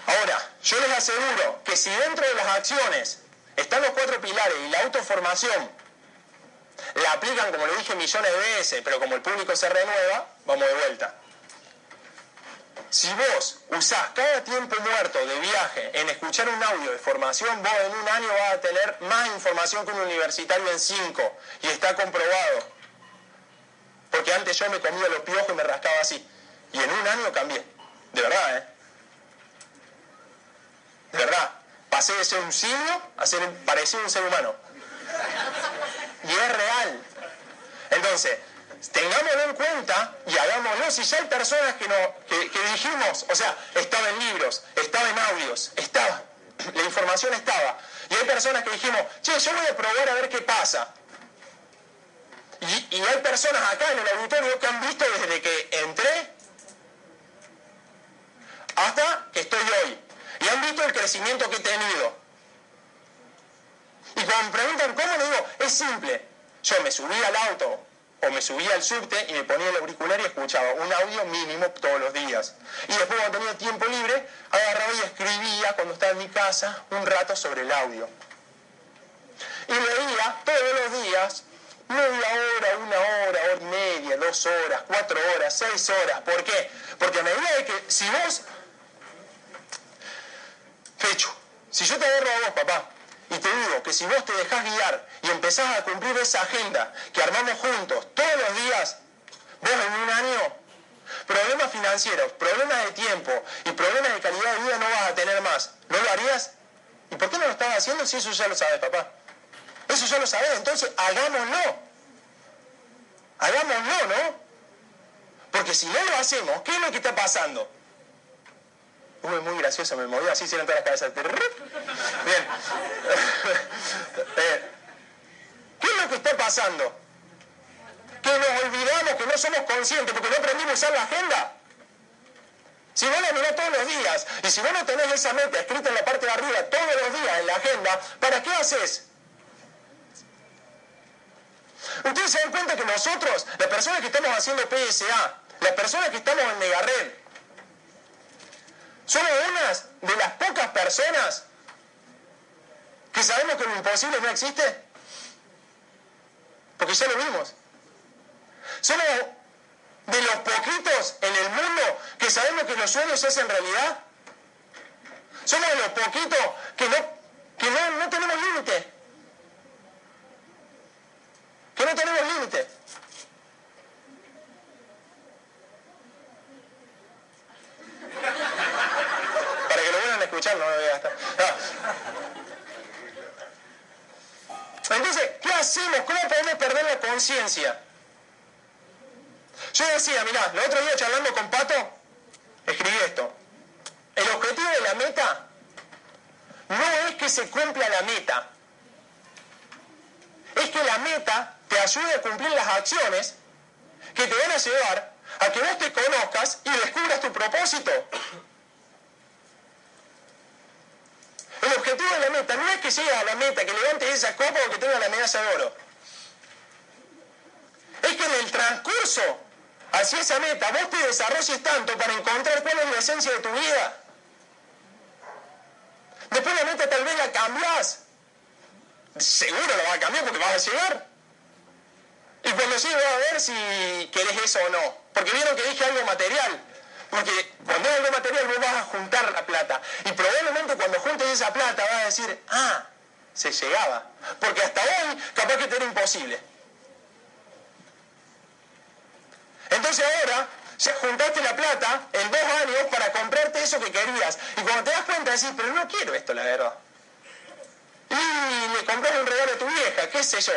ahora, yo les aseguro que si dentro de las acciones están los cuatro pilares y la autoformación la aplican, como lo dije, millones de veces, pero como el público se renueva, vamos de vuelta. Si vos usás cada tiempo muerto de viaje en escuchar un audio de formación, vos en un año vas a tener más información que un universitario en cinco. Y está comprobado. Porque antes yo me comía los piojos y me rascaba así. Y en un año cambié. De verdad, ¿eh? De verdad. Pasé de ser un simio a ser parecido a un ser humano. Y es real. Entonces, tengámoslo en cuenta y hagámoslo. Si ya hay personas que, no, que, que dijimos, o sea, estaba en libros, estaba en audios, estaba, la información estaba. Y hay personas que dijimos, che, yo voy a probar a ver qué pasa. Y, y hay personas acá en el auditorio que han visto desde que entré hasta que estoy hoy. Y han visto el crecimiento que he tenido. Y cuando me preguntan cómo, le digo, es simple. Yo me subí al auto o me subía al subte y me ponía el auricular y escuchaba un audio mínimo todos los días. Y después cuando tenía tiempo libre, agarraba y escribía cuando estaba en mi casa un rato sobre el audio. Y leía todos los días, media hora, una hora, hora y media, dos horas, cuatro horas, seis horas. ¿Por qué? Porque a medida de que si vos... Fecho, si yo te agarro a vos, papá, y te digo que si vos te dejás guiar y empezás a cumplir esa agenda que armamos juntos todos los días, vos en un año, problemas financieros, problemas de tiempo y problemas de calidad de vida no vas a tener más. ¿No lo harías? ¿Y por qué no lo estás haciendo si eso ya lo sabes, papá? Eso ya lo sabes, entonces hagámoslo. Hagámoslo, ¿no? Porque si no lo hacemos, ¿qué es lo que está pasando? Uy, muy gracioso, me moví así, hicieron todas las cabezas. Bien. Eh, ¿Qué es lo que está pasando? Que nos olvidamos, que no somos conscientes, porque no aprendimos a usar la agenda. Si vos la mirás todos los días, y si vos no tenés esa meta escrita en la parte de arriba todos los días en la agenda, ¿para qué haces? Ustedes se dan cuenta que nosotros, las personas que estamos haciendo PSA, las personas que estamos en Megared, somos unas de las pocas personas que sabemos que lo imposible no existe. Porque ya lo vimos. Somos de los poquitos en el mundo que sabemos que los sueños se hacen realidad. Somos de los poquitos que no, que no, no tenemos límite. Que no tenemos límite. Para que lo vuelvan a escuchar, no voy a gastar. Entonces, ¿qué hacemos? ¿Cómo podemos perder la conciencia? Yo decía, mirá, el otro día charlando con Pato, escribí esto. El objetivo de la meta no es que se cumpla la meta, es que la meta te ayude a cumplir las acciones que te van a llevar a que vos te conozcas y descubras tu propósito. El objetivo de la meta no es que llegues a la meta, que levantes esa copa o que tengas la medalla de oro. Es que en el transcurso hacia esa meta vos te desarrolles tanto para encontrar cuál es la esencia de tu vida. Después la meta tal vez la cambias. Seguro la vas a cambiar porque vas a llegar. Y cuando llegue vas a ver si querés eso o no. Porque vieron que dije algo material. Porque cuando es algo material vos vas a juntar la plata. Y probablemente cuando juntes esa plata vas a decir, ah, se llegaba. Porque hasta hoy capaz que te era imposible. Entonces ahora ya juntaste la plata en dos años para comprarte eso que querías. Y cuando te das cuenta decís, pero no quiero esto, la verdad. Y le compras un regalo a tu vieja, qué sé yo.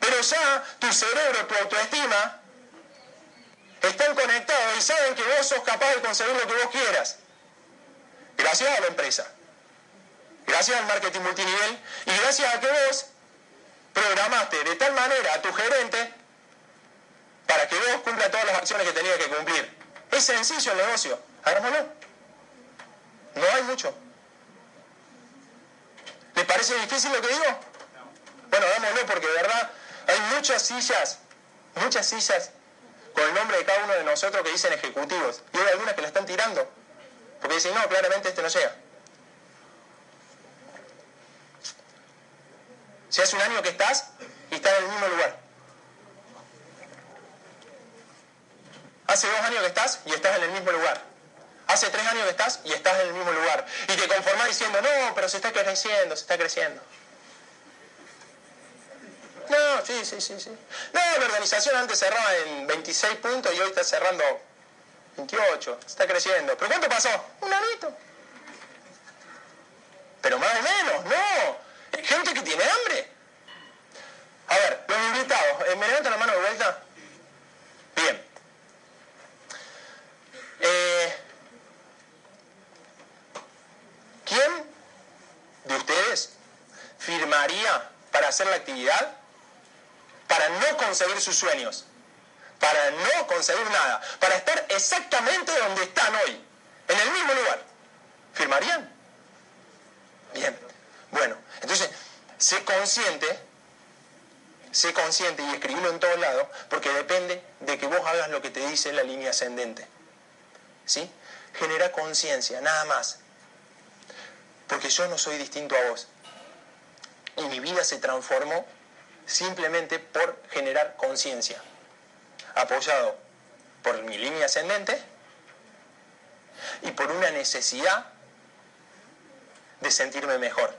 Pero ya tu cerebro, tu autoestima, están conectados y saben que vos sos capaz de conseguir lo que vos quieras. Gracias a la empresa. Gracias al marketing multinivel y gracias a que vos programaste de tal manera a tu gerente para que vos cumpla todas las acciones que tenía que cumplir. Es sencillo el negocio. Hagámoslo. No hay mucho. ¿Les parece difícil lo que digo? Bueno, hagámoslo porque de verdad hay muchas sillas, muchas sillas con el nombre de cada uno de nosotros que dicen ejecutivos. Y hay algunas que la están tirando. Porque dicen, no, claramente este no llega. Si hace un año que estás y estás en el mismo lugar. Hace dos años que estás y estás en el mismo lugar. Hace tres años que estás y estás en el mismo lugar. Y te conformás diciendo, no, pero se está creciendo, se está creciendo. Sí, sí, sí, sí. No, la organización antes cerraba en 26 puntos y hoy está cerrando 28. Está creciendo. ¿Pero cuánto pasó? Un anito. Pero más o menos, no. Gente que tiene hambre. A ver, los invitados, eh, ¿me levantan la mano de vuelta? Bien. Eh, ¿Quién de ustedes firmaría para hacer la actividad? Para no conseguir sus sueños, para no conseguir nada, para estar exactamente donde están hoy, en el mismo lugar. ¿Firmarían? Bien. Bueno, entonces, sé consciente, sé consciente y escribirlo en todos lados, porque depende de que vos hagas lo que te dice la línea ascendente. ¿Sí? Genera conciencia, nada más. Porque yo no soy distinto a vos. Y mi vida se transformó simplemente por generar conciencia. Apoyado por mi línea ascendente y por una necesidad de sentirme mejor.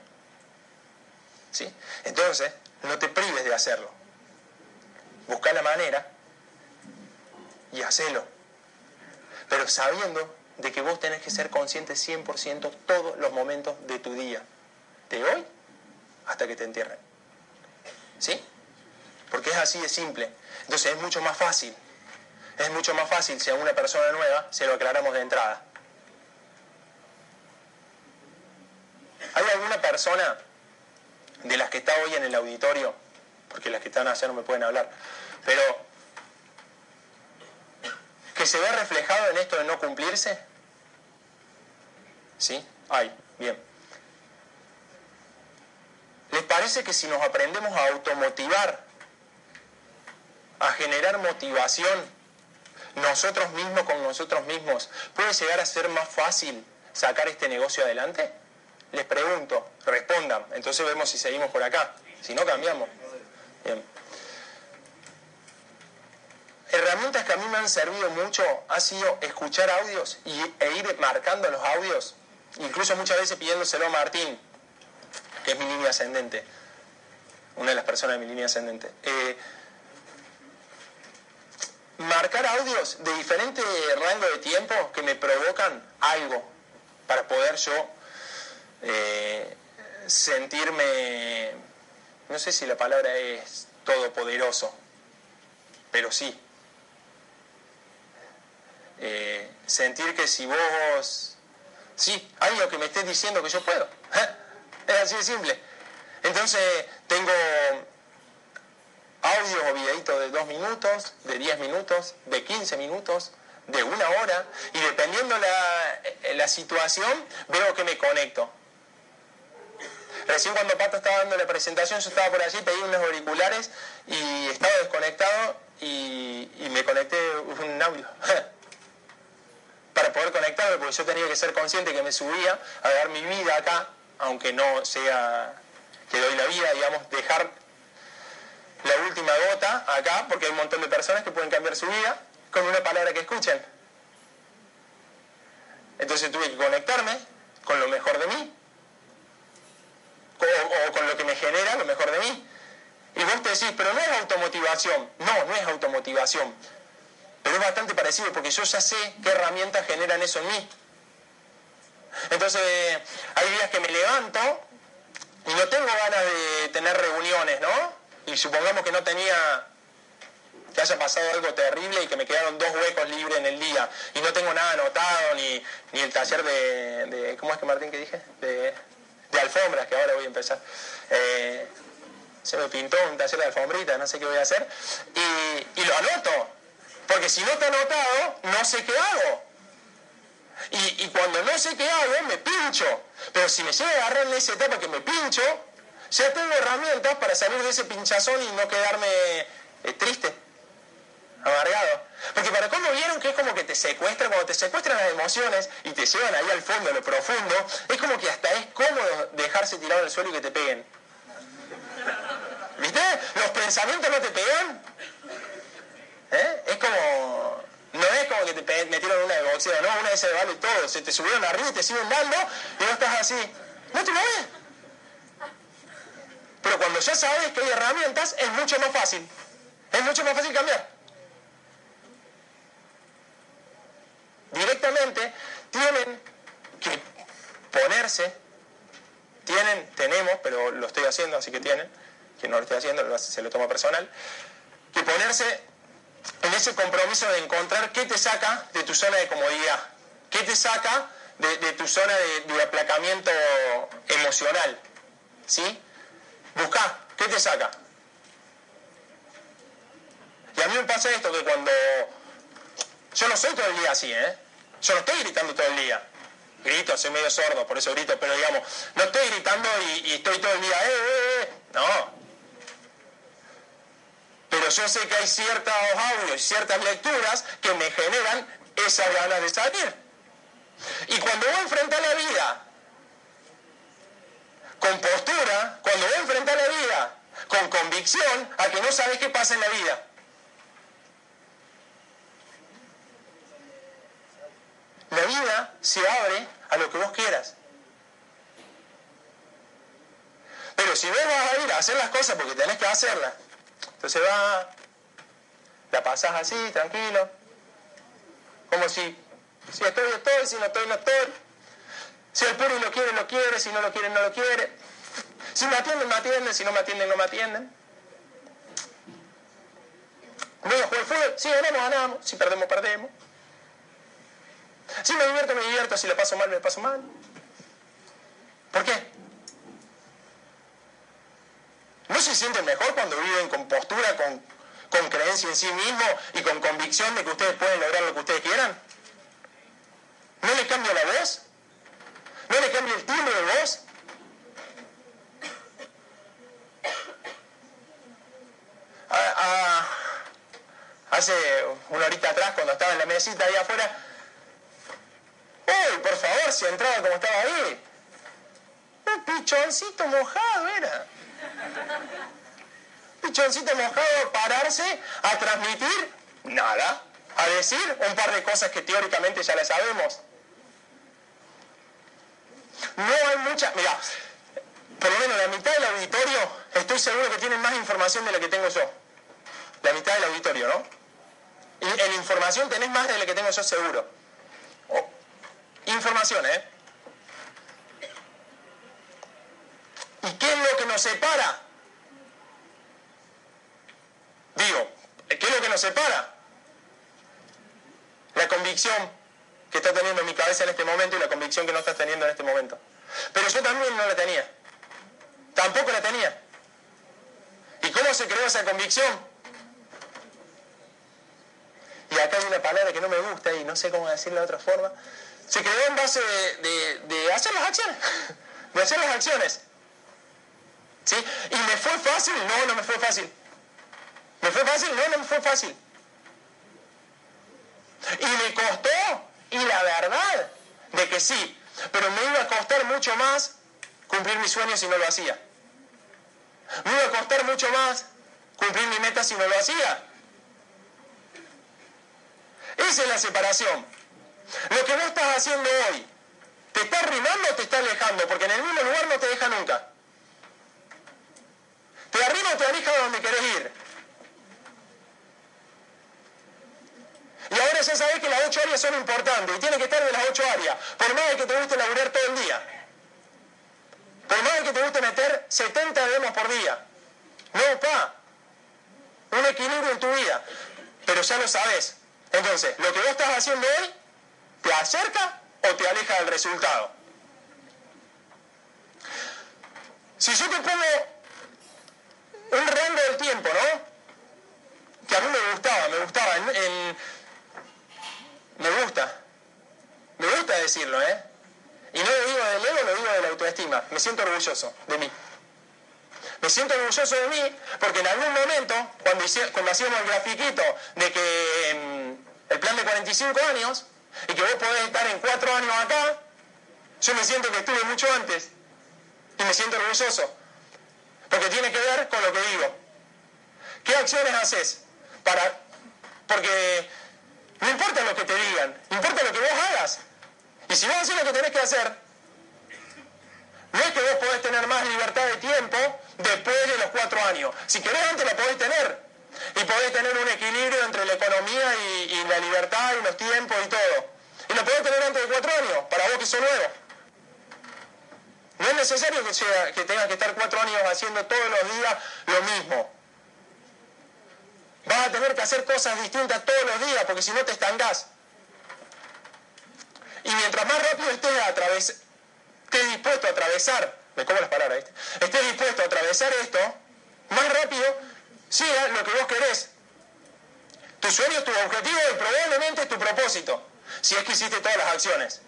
¿Sí? Entonces, no te prives de hacerlo. Busca la manera y hacelo. Pero sabiendo de que vos tenés que ser consciente 100% todos los momentos de tu día. De hoy hasta que te entierren. ¿Sí? Porque es así de simple. Entonces es mucho más fácil. Es mucho más fácil si a una persona nueva se lo aclaramos de entrada. ¿Hay alguna persona de las que está hoy en el auditorio? Porque las que están allá no me pueden hablar. Pero que se ve reflejado en esto de no cumplirse. ¿Sí? Hay. Bien. ¿Les parece que si nos aprendemos a automotivar, a generar motivación nosotros mismos con nosotros mismos, puede llegar a ser más fácil sacar este negocio adelante? Les pregunto, respondan, entonces vemos si seguimos por acá, si no cambiamos. Bien. Herramientas que a mí me han servido mucho ha sido escuchar audios y, e ir marcando los audios, incluso muchas veces pidiéndoselo a Martín, que es mi línea ascendente, una de las personas de mi línea ascendente. Eh, marcar audios de diferente rango de tiempo que me provocan algo para poder yo eh, sentirme, no sé si la palabra es todopoderoso, pero sí. Eh, sentir que si vos, sí, hay algo que me estés diciendo que yo puedo. Es así de simple. Entonces tengo audios o videitos de dos minutos, de 10 minutos, de 15 minutos, de una hora, y dependiendo la, la situación, veo que me conecto. Recién cuando Pato estaba dando la presentación, yo estaba por allí, pedí unos auriculares y estaba desconectado y, y me conecté un audio. Para poder conectarme, porque yo tenía que ser consciente que me subía a dar mi vida acá, aunque no sea que doy la vida, digamos, dejar la última gota acá, porque hay un montón de personas que pueden cambiar su vida con una palabra que escuchen. Entonces tuve que conectarme con lo mejor de mí, o, con lo que me genera lo mejor de mí. Y vos te decís, pero no es automotivación. No, no es automotivación. Pero es bastante parecido porque yo ya sé qué herramientas generan eso en mí. Entonces, hay días que me levanto y no tengo ganas de tener reuniones, ¿no? Y supongamos que no tenía, que haya pasado algo terrible y que me quedaron dos huecos libres en el día y no tengo nada anotado, ni, ni el taller de, ¿cómo es que Martín que dije? De, de alfombras, que ahora voy a empezar. Eh, se me pintó un taller de alfombrita, no sé qué voy a hacer, y, y lo anoto, porque si no está anotado, no sé qué hago. Y, y, cuando no sé qué hago, me pincho. Pero si me llega a agarrar en esa etapa que me pincho, ya tengo herramientas para salir de ese pinchazón y no quedarme eh, triste, amargado. Porque para cómo vieron que es como que te secuestran, cuando te secuestran las emociones y te llevan ahí al fondo, a lo profundo, es como que hasta es cómodo dejarse tirado al suelo y que te peguen. ¿Viste? Los pensamientos no te pegan. ¿Eh? Es como... No es como que te metieron una de boxeo, no, una vez se vale todo. Se te subieron arriba y te siguen dando y no estás así. No te mueves. Pero cuando ya sabes que hay herramientas, es mucho más fácil. Es mucho más fácil cambiar. Directamente tienen que ponerse, tienen, tenemos, pero lo estoy haciendo, así que tienen, quien no lo esté haciendo se lo toma personal, que ponerse en ese compromiso de encontrar qué te saca de tu zona de comodidad, qué te saca de, tu zona de, aplacamiento emocional. ¿Sí? Busca, ¿qué te saca? Y a mí me pasa esto, que cuando... Yo no soy todo el día así, ¿eh? Yo no estoy gritando todo el día. Grito, soy medio sordo, por eso grito, pero digamos, no estoy gritando y, estoy todo el día, ¡eh, eh, eh! No. Pero yo sé que hay ciertos audios ciertas lecturas que me generan esa ganas de salir. Y cuando voy a enfrentar la vida con postura, cuando voy a enfrentar la vida con convicción a que no sabes qué pasa en la vida, La vida se abre a lo que vos quieras. Pero si vos vas a ir a hacer las cosas porque tenés que hacerlas, entonces va, la pasás así, tranquilo, como si, si estoy, estoy, si no estoy, no estoy. Si el puri lo quiere, lo quiere, si no lo quiere, no lo quiere. Si me atienden, me atienden, si no me atienden, no me atienden. Voy a jugar fútbol, si ganamos, ganamos, si perdemos, perdemos. Si me divierto, me divierto. Si lo paso mal, me paso mal. ¿Por qué? ¿No se sienten mejor cuando viven con postura, con, con creencia en sí mismo y con convicción de que ustedes pueden lograr lo que ustedes quieran? ¿No le cambia la voz? ¿No le cambia el timbre de voz? Ah, ah, hace una horita atrás, cuando estaba en la mesita ahí afuera, ¡Uy, por favor, si entraba como estaba ahí! Un pichoncito mojado era. Pichoncito mojado pararse a transmitir nada, a decir un par de cosas que teóricamente ya las sabemos. No hay mucha. Mira, por lo menos la mitad del auditorio estoy seguro que tienen más información de la que tengo yo. La mitad del auditorio, ¿no? Y en información tenés más de la que tengo yo seguro. Información, ¿eh? ¿Y qué es lo que nos separa? Digo, ¿qué es lo que nos separa? La convicción que está teniendo en mi cabeza en este momento y la convicción que no estás teniendo en este momento. Pero yo también no la tenía. Tampoco la tenía. ¿Y cómo se creó esa convicción? Y acá hay una palabra que no me gusta y no sé cómo decirla de otra forma se creó en base de, hacer las acciones, de hacer las acciones. ¿Sí? ¿Y me fue fácil? No, no me fue fácil. ¿Me fue fácil? No, no fue fácil. Y me costó, y la verdad, de que sí, pero me iba a costar mucho más cumplir mis sueños si no lo hacía. Me iba a costar mucho más cumplir mi meta si no lo hacía. Esa es la separación. Lo que vos estás haciendo hoy, ¿te está arrimando o te está alejando? Porque en el mismo lugar no te deja nunca. ¿Te arrima o te aleja de donde querés ir? Y ahora ya sabés que las ocho áreas son importantes y tiene que estar de las ocho áreas, por más de que te guste laburar todo el día. Por más de que te guste meter 70 demos por día. No, pa. Un equilibrio en tu vida. Pero ya lo sabes. Entonces, lo que vos estás haciendo hoy ¿Te acerca o te aleja del resultado? Si yo te pongo un rango del tiempo, ¿no? Que a mí me gustaba, me gustaba, me gusta, me gusta decirlo, ¿eh? Y no lo digo del ego, lo digo de la autoestima. Me siento orgulloso de mí. Me siento orgulloso de mí porque en algún momento, cuando, hacíamos el grafiquito de que mm, el plan de 45 años, y que vos podés estar en cuatro años acá, yo me siento que estuve mucho antes y me siento orgulloso, porque tiene que ver con lo que digo. ¿Qué acciones haces? Para, porque no importa lo que te digan, importa lo que vos hagas. Y si vos haces lo que tenés que hacer, no es que vos podés tener más libertad de tiempo después de los cuatro años. Si querés antes la podés tener, y podés tener un equilibrio entre la economía y, la libertad y los tiempos y todo. Y lo podés tener antes de cuatro años, para vos que sos nuevo. No es necesario que, sea, que tengas que estar cuatro años haciendo todos los días lo mismo. Vas a tener que hacer cosas distintas todos los días porque si no te estancás. Y mientras más rápido estés, estés dispuesto a atravesar, me como las palabras, ¿viste? estés dispuesto a atravesar esto, más rápido siga lo que vos querés. Tu sueño, tu objetivo y probablemente tu propósito, si es que hiciste todas las acciones.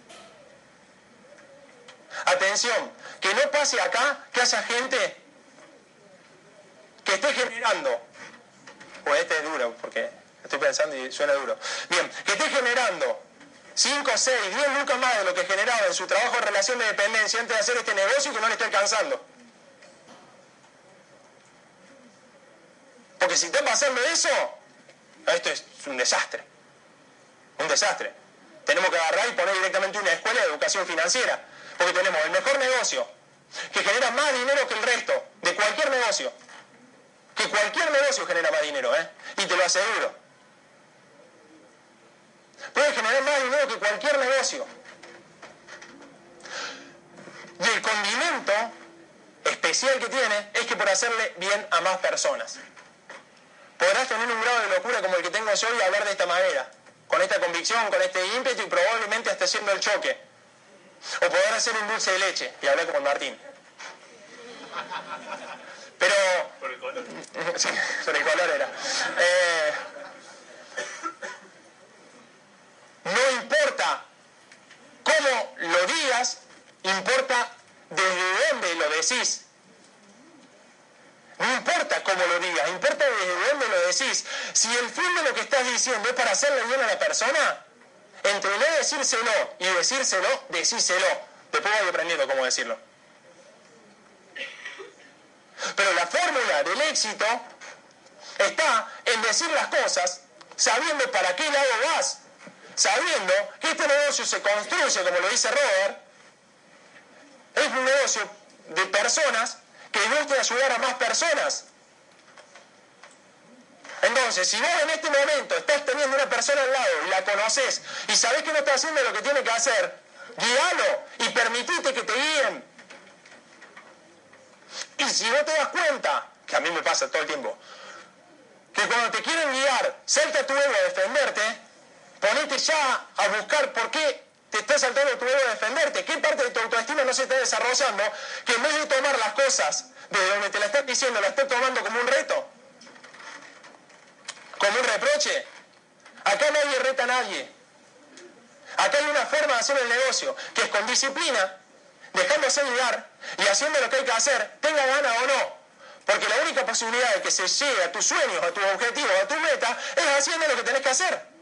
Atención, que no pase acá que haya gente que esté generando, o este es duro porque estoy pensando y suena duro, bien, que esté generando 5, 6, 10 lucas más de lo que generaba en su trabajo en relación de dependencia antes de hacer este negocio y que no le esté alcanzando. Porque si está pasando eso, esto es un desastre. Un desastre. Tenemos que agarrar y poner directamente una escuela de educación financiera. Porque tenemos el mejor negocio, que genera más dinero que el resto, de cualquier negocio. Que cualquier negocio genera más dinero, ¿eh? Y te lo aseguro. Puede generar más dinero que cualquier negocio. Y el condimento especial que tiene es que por hacerle bien a más personas. Podrás tener un grado de locura como el que tengo yo y hablar de esta manera, con esta convicción, con este ímpetu y probablemente hasta haciendo el choque. O poder hacer un dulce de leche y hablar con Martín. Pero... Por el color. Sí, por el color era. Eh, no importa cómo lo digas, importa desde dónde lo decís. No importa cómo lo digas, importa desde dónde lo decís. Si el fin de lo que estás diciendo es para hacerle bien a la persona, entre no decírselo y decírselo, decíselo. Después voy aprendiendo cómo decirlo. Pero la fórmula del éxito está en decir las cosas sabiendo para qué lado vas sabiendo que este negocio se construye, como lo dice Robert, es un negocio de personas que buscan ayudar a más personas. Entonces, si vos en este momento estás teniendo una persona al lado y la conoces y sabés que no está haciendo lo que tiene que hacer, guíalo y permitite que te guíen. Y si no te das cuenta, que a mí me pasa todo el tiempo, que cuando te quieren guiar, salta tu ego a defenderte, ponete ya a buscar por qué te está saltando tu ego a defenderte, qué parte de tu autoestima no se está desarrollando, que en vez de tomar las cosas de donde te la estás diciendo, la estás tomando como un reto, como un reproche. Acá nadie reta a nadie. Acá hay una forma de hacer el negocio, que es con disciplina, dejándose ayudar y haciendo lo que hay que hacer, tenga gana o no. Porque la única posibilidad de que se llegue a tus sueños, a tus objetivos, a tu meta, es haciendo lo que tenés que hacer.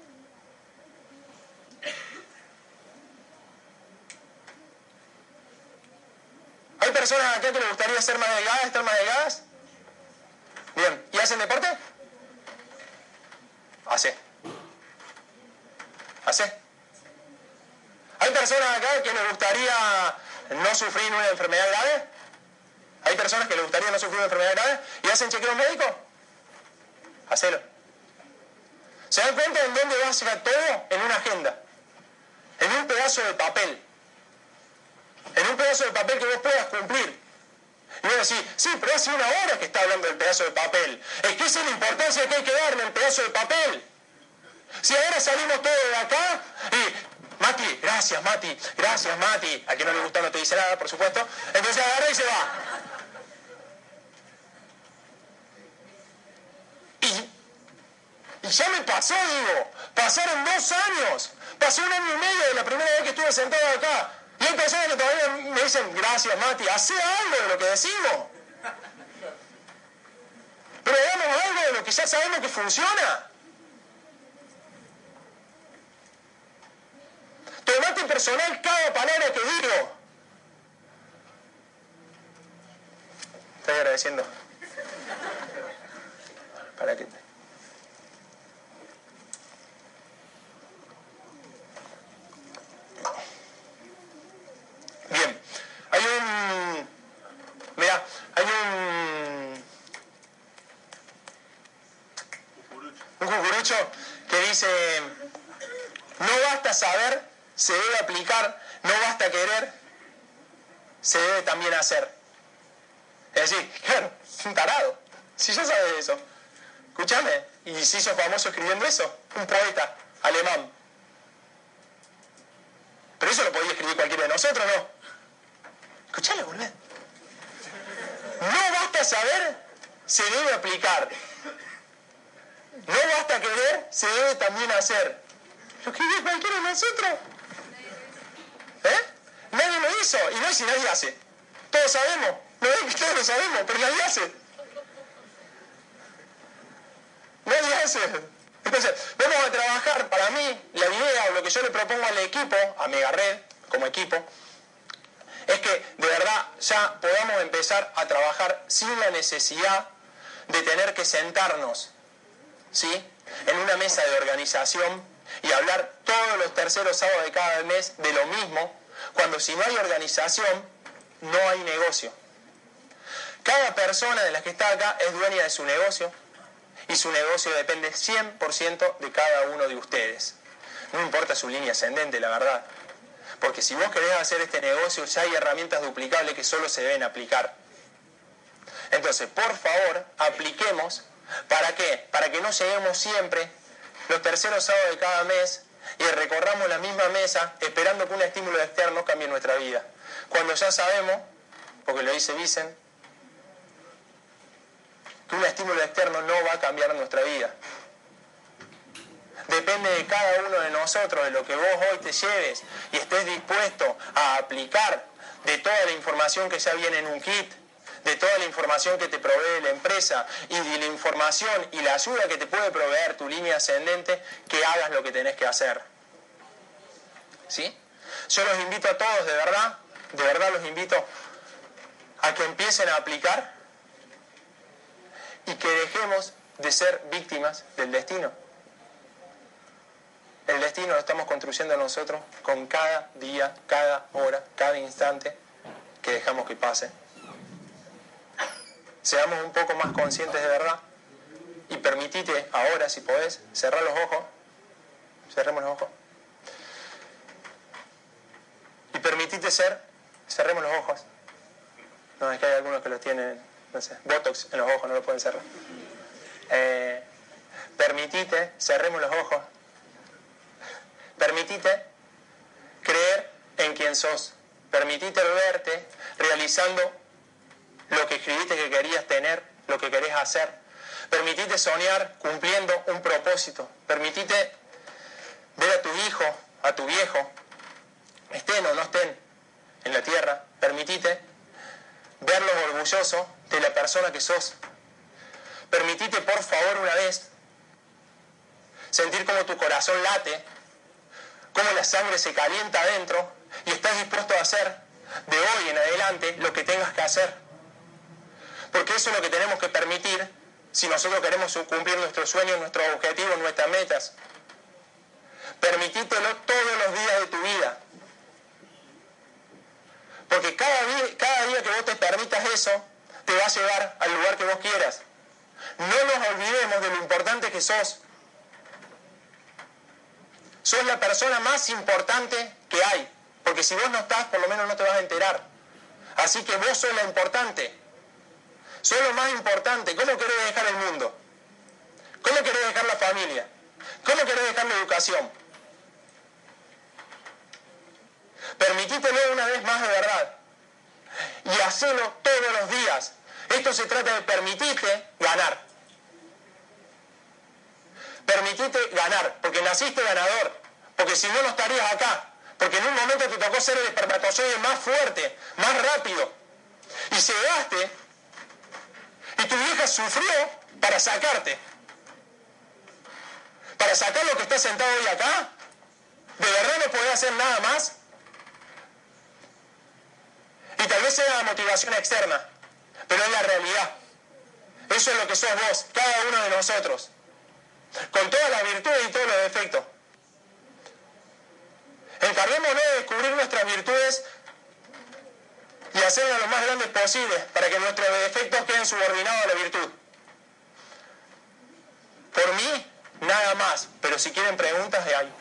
¿Hay personas acá que les gustaría ser más delgadas, estar más delgadas? Bien. ¿Y hacen deporte? Hace. Hace. ¿Hay personas acá que les gustaría no sufrir una enfermedad grave? ¿Hay personas que les gustaría no sufrir una enfermedad grave y hacen chequeo médico? Hacelo. ¿Se dan cuenta en dónde va a ser todo? En una agenda. En un pedazo de papel en un pedazo de papel que vos puedas cumplir. Y vos decís, sí, pero hace una hora que está hablando del pedazo de papel. Es que esa es la importancia que hay que darle al pedazo de papel. Si ahora salimos todos de acá y, Mati, gracias Mati, gracias Mati, a quien no le gusta no te dice nada, por supuesto, entonces agarra y se va. Y, ya me pasó, digo, pasaron dos años, pasó un año y medio de la primera vez que estuve sentado acá. Y hay personas que todavía me dicen, gracias Mati, hace algo de lo que decimos. Pero hagamos algo de lo que ya sabemos que funciona. Personal cada palabra que digo. Estoy agradeciendo. Para que Bien, hay un... Mira, hay un... Un cucurucho que dice, no basta saber, se debe aplicar, no basta querer, se debe también hacer. Es decir, claro, un tarado. Si ya sabes eso. Escúchame, y se hizo famoso escribiendo eso. Un poeta alemán. Pero eso lo podía escribir cualquiera de nosotros, ¿no? Escuchale, boludo. No basta saber, se debe aplicar. No basta querer, se debe también hacer. Lo escribió cualquiera de nosotros. ¿Eh? Nadie lo hizo. Y no es si nadie hace. Todos sabemos. No es que todos lo sabemos, pero nadie hace. Nadie hace. Entonces, vamos a trabajar, para mí, la idea o lo que yo le propongo al equipo, a Megared, como equipo, es que de verdad ya podamos empezar a trabajar sin la necesidad de tener que sentarnos, ¿sí? En una mesa de organización y hablar todos los terceros sábados de cada mes de lo mismo, cuando si no hay organización, no hay negocio. Cada persona de las que está acá es dueña de su negocio y su negocio depende 100% de cada uno de ustedes. No importa su línea ascendente, la verdad. Porque si vos querés hacer este negocio, ya hay herramientas duplicables que solo se deben aplicar. Entonces, por favor, apliquemos. ¿Para qué? Para que no lleguemos siempre los terceros sábados de cada mes y recorramos la misma mesa esperando que un estímulo externo cambie nuestra vida. Cuando ya sabemos, porque lo dice Vicen, que un estímulo externo no va a cambiar nuestra vida. Depende de cada uno de nosotros, de lo que vos hoy te lleves y estés dispuesto a aplicar de toda la información que ya viene en un kit, de toda la información que te provee la empresa y de la información y la ayuda que te puede proveer tu línea ascendente, que hagas lo que tenés que hacer. ¿Sí? Yo los invito a todos, de verdad, de verdad los invito a que empiecen a aplicar y que dejemos de ser víctimas del destino. El destino lo estamos construyendo nosotros con cada día, cada hora, cada instante que dejamos que pase. Seamos un poco más conscientes de verdad y permitite ahora, si podés, cerrar los ojos. Cerremos los ojos. Y permitite ser, cerremos los ojos. No, es que hay algunos que los tienen, no sé, botox en los ojos, no lo pueden cerrar. Eh, permitite, cerremos los ojos. Permitite creer en quien sos. Permitite verte realizando lo que escribiste que querías tener, lo que querés hacer. Permitite soñar cumpliendo un propósito. Permitite ver a tu hijo, a tu viejo, estén o no estén en la tierra. Permitite verlos orgullosos de la persona que sos. Permitite, por favor, una vez, sentir como tu corazón late, cómo la sangre se calienta adentro y estás dispuesto a hacer de hoy en adelante lo que tengas que hacer. Porque eso es lo que tenemos que permitir si nosotros queremos cumplir nuestros sueños, nuestros objetivos, nuestras metas. Permitítelo todos los días de tu vida. Porque cada día, cada día que vos te permitas eso, te va a llevar al lugar que vos quieras. No nos olvidemos de lo importante que sos. Sos la persona más importante que hay. Porque si vos no estás, por lo menos no te vas a enterar. Así que vos sos la importante. Sos lo más importante. ¿Cómo querés dejar el mundo? ¿Cómo querés dejar la familia? ¿Cómo querés dejar la educación? Permitítelo una vez más de verdad. Y hacelo todos los días. Esto se trata de permitirte ganar. Permitite ganar, porque naciste ganador. Porque si no, no estarías acá. Porque en un momento te tocó ser el espermatozoide más fuerte, más rápido. Y llegaste y tu vieja sufrió para sacarte. Para sacar lo que está sentado hoy acá. ¿De verdad no podés hacer nada más? Y tal vez sea la motivación externa, pero es la realidad. Eso es lo que sos vos, cada uno de nosotros. Con todas las virtudes y todos los defectos. Encarguémonos de descubrir nuestras virtudes y hacerlas lo más grandes posible para que nuestros defectos queden subordinados a la virtud. Por mí, nada más, pero si quieren preguntas, de ahí.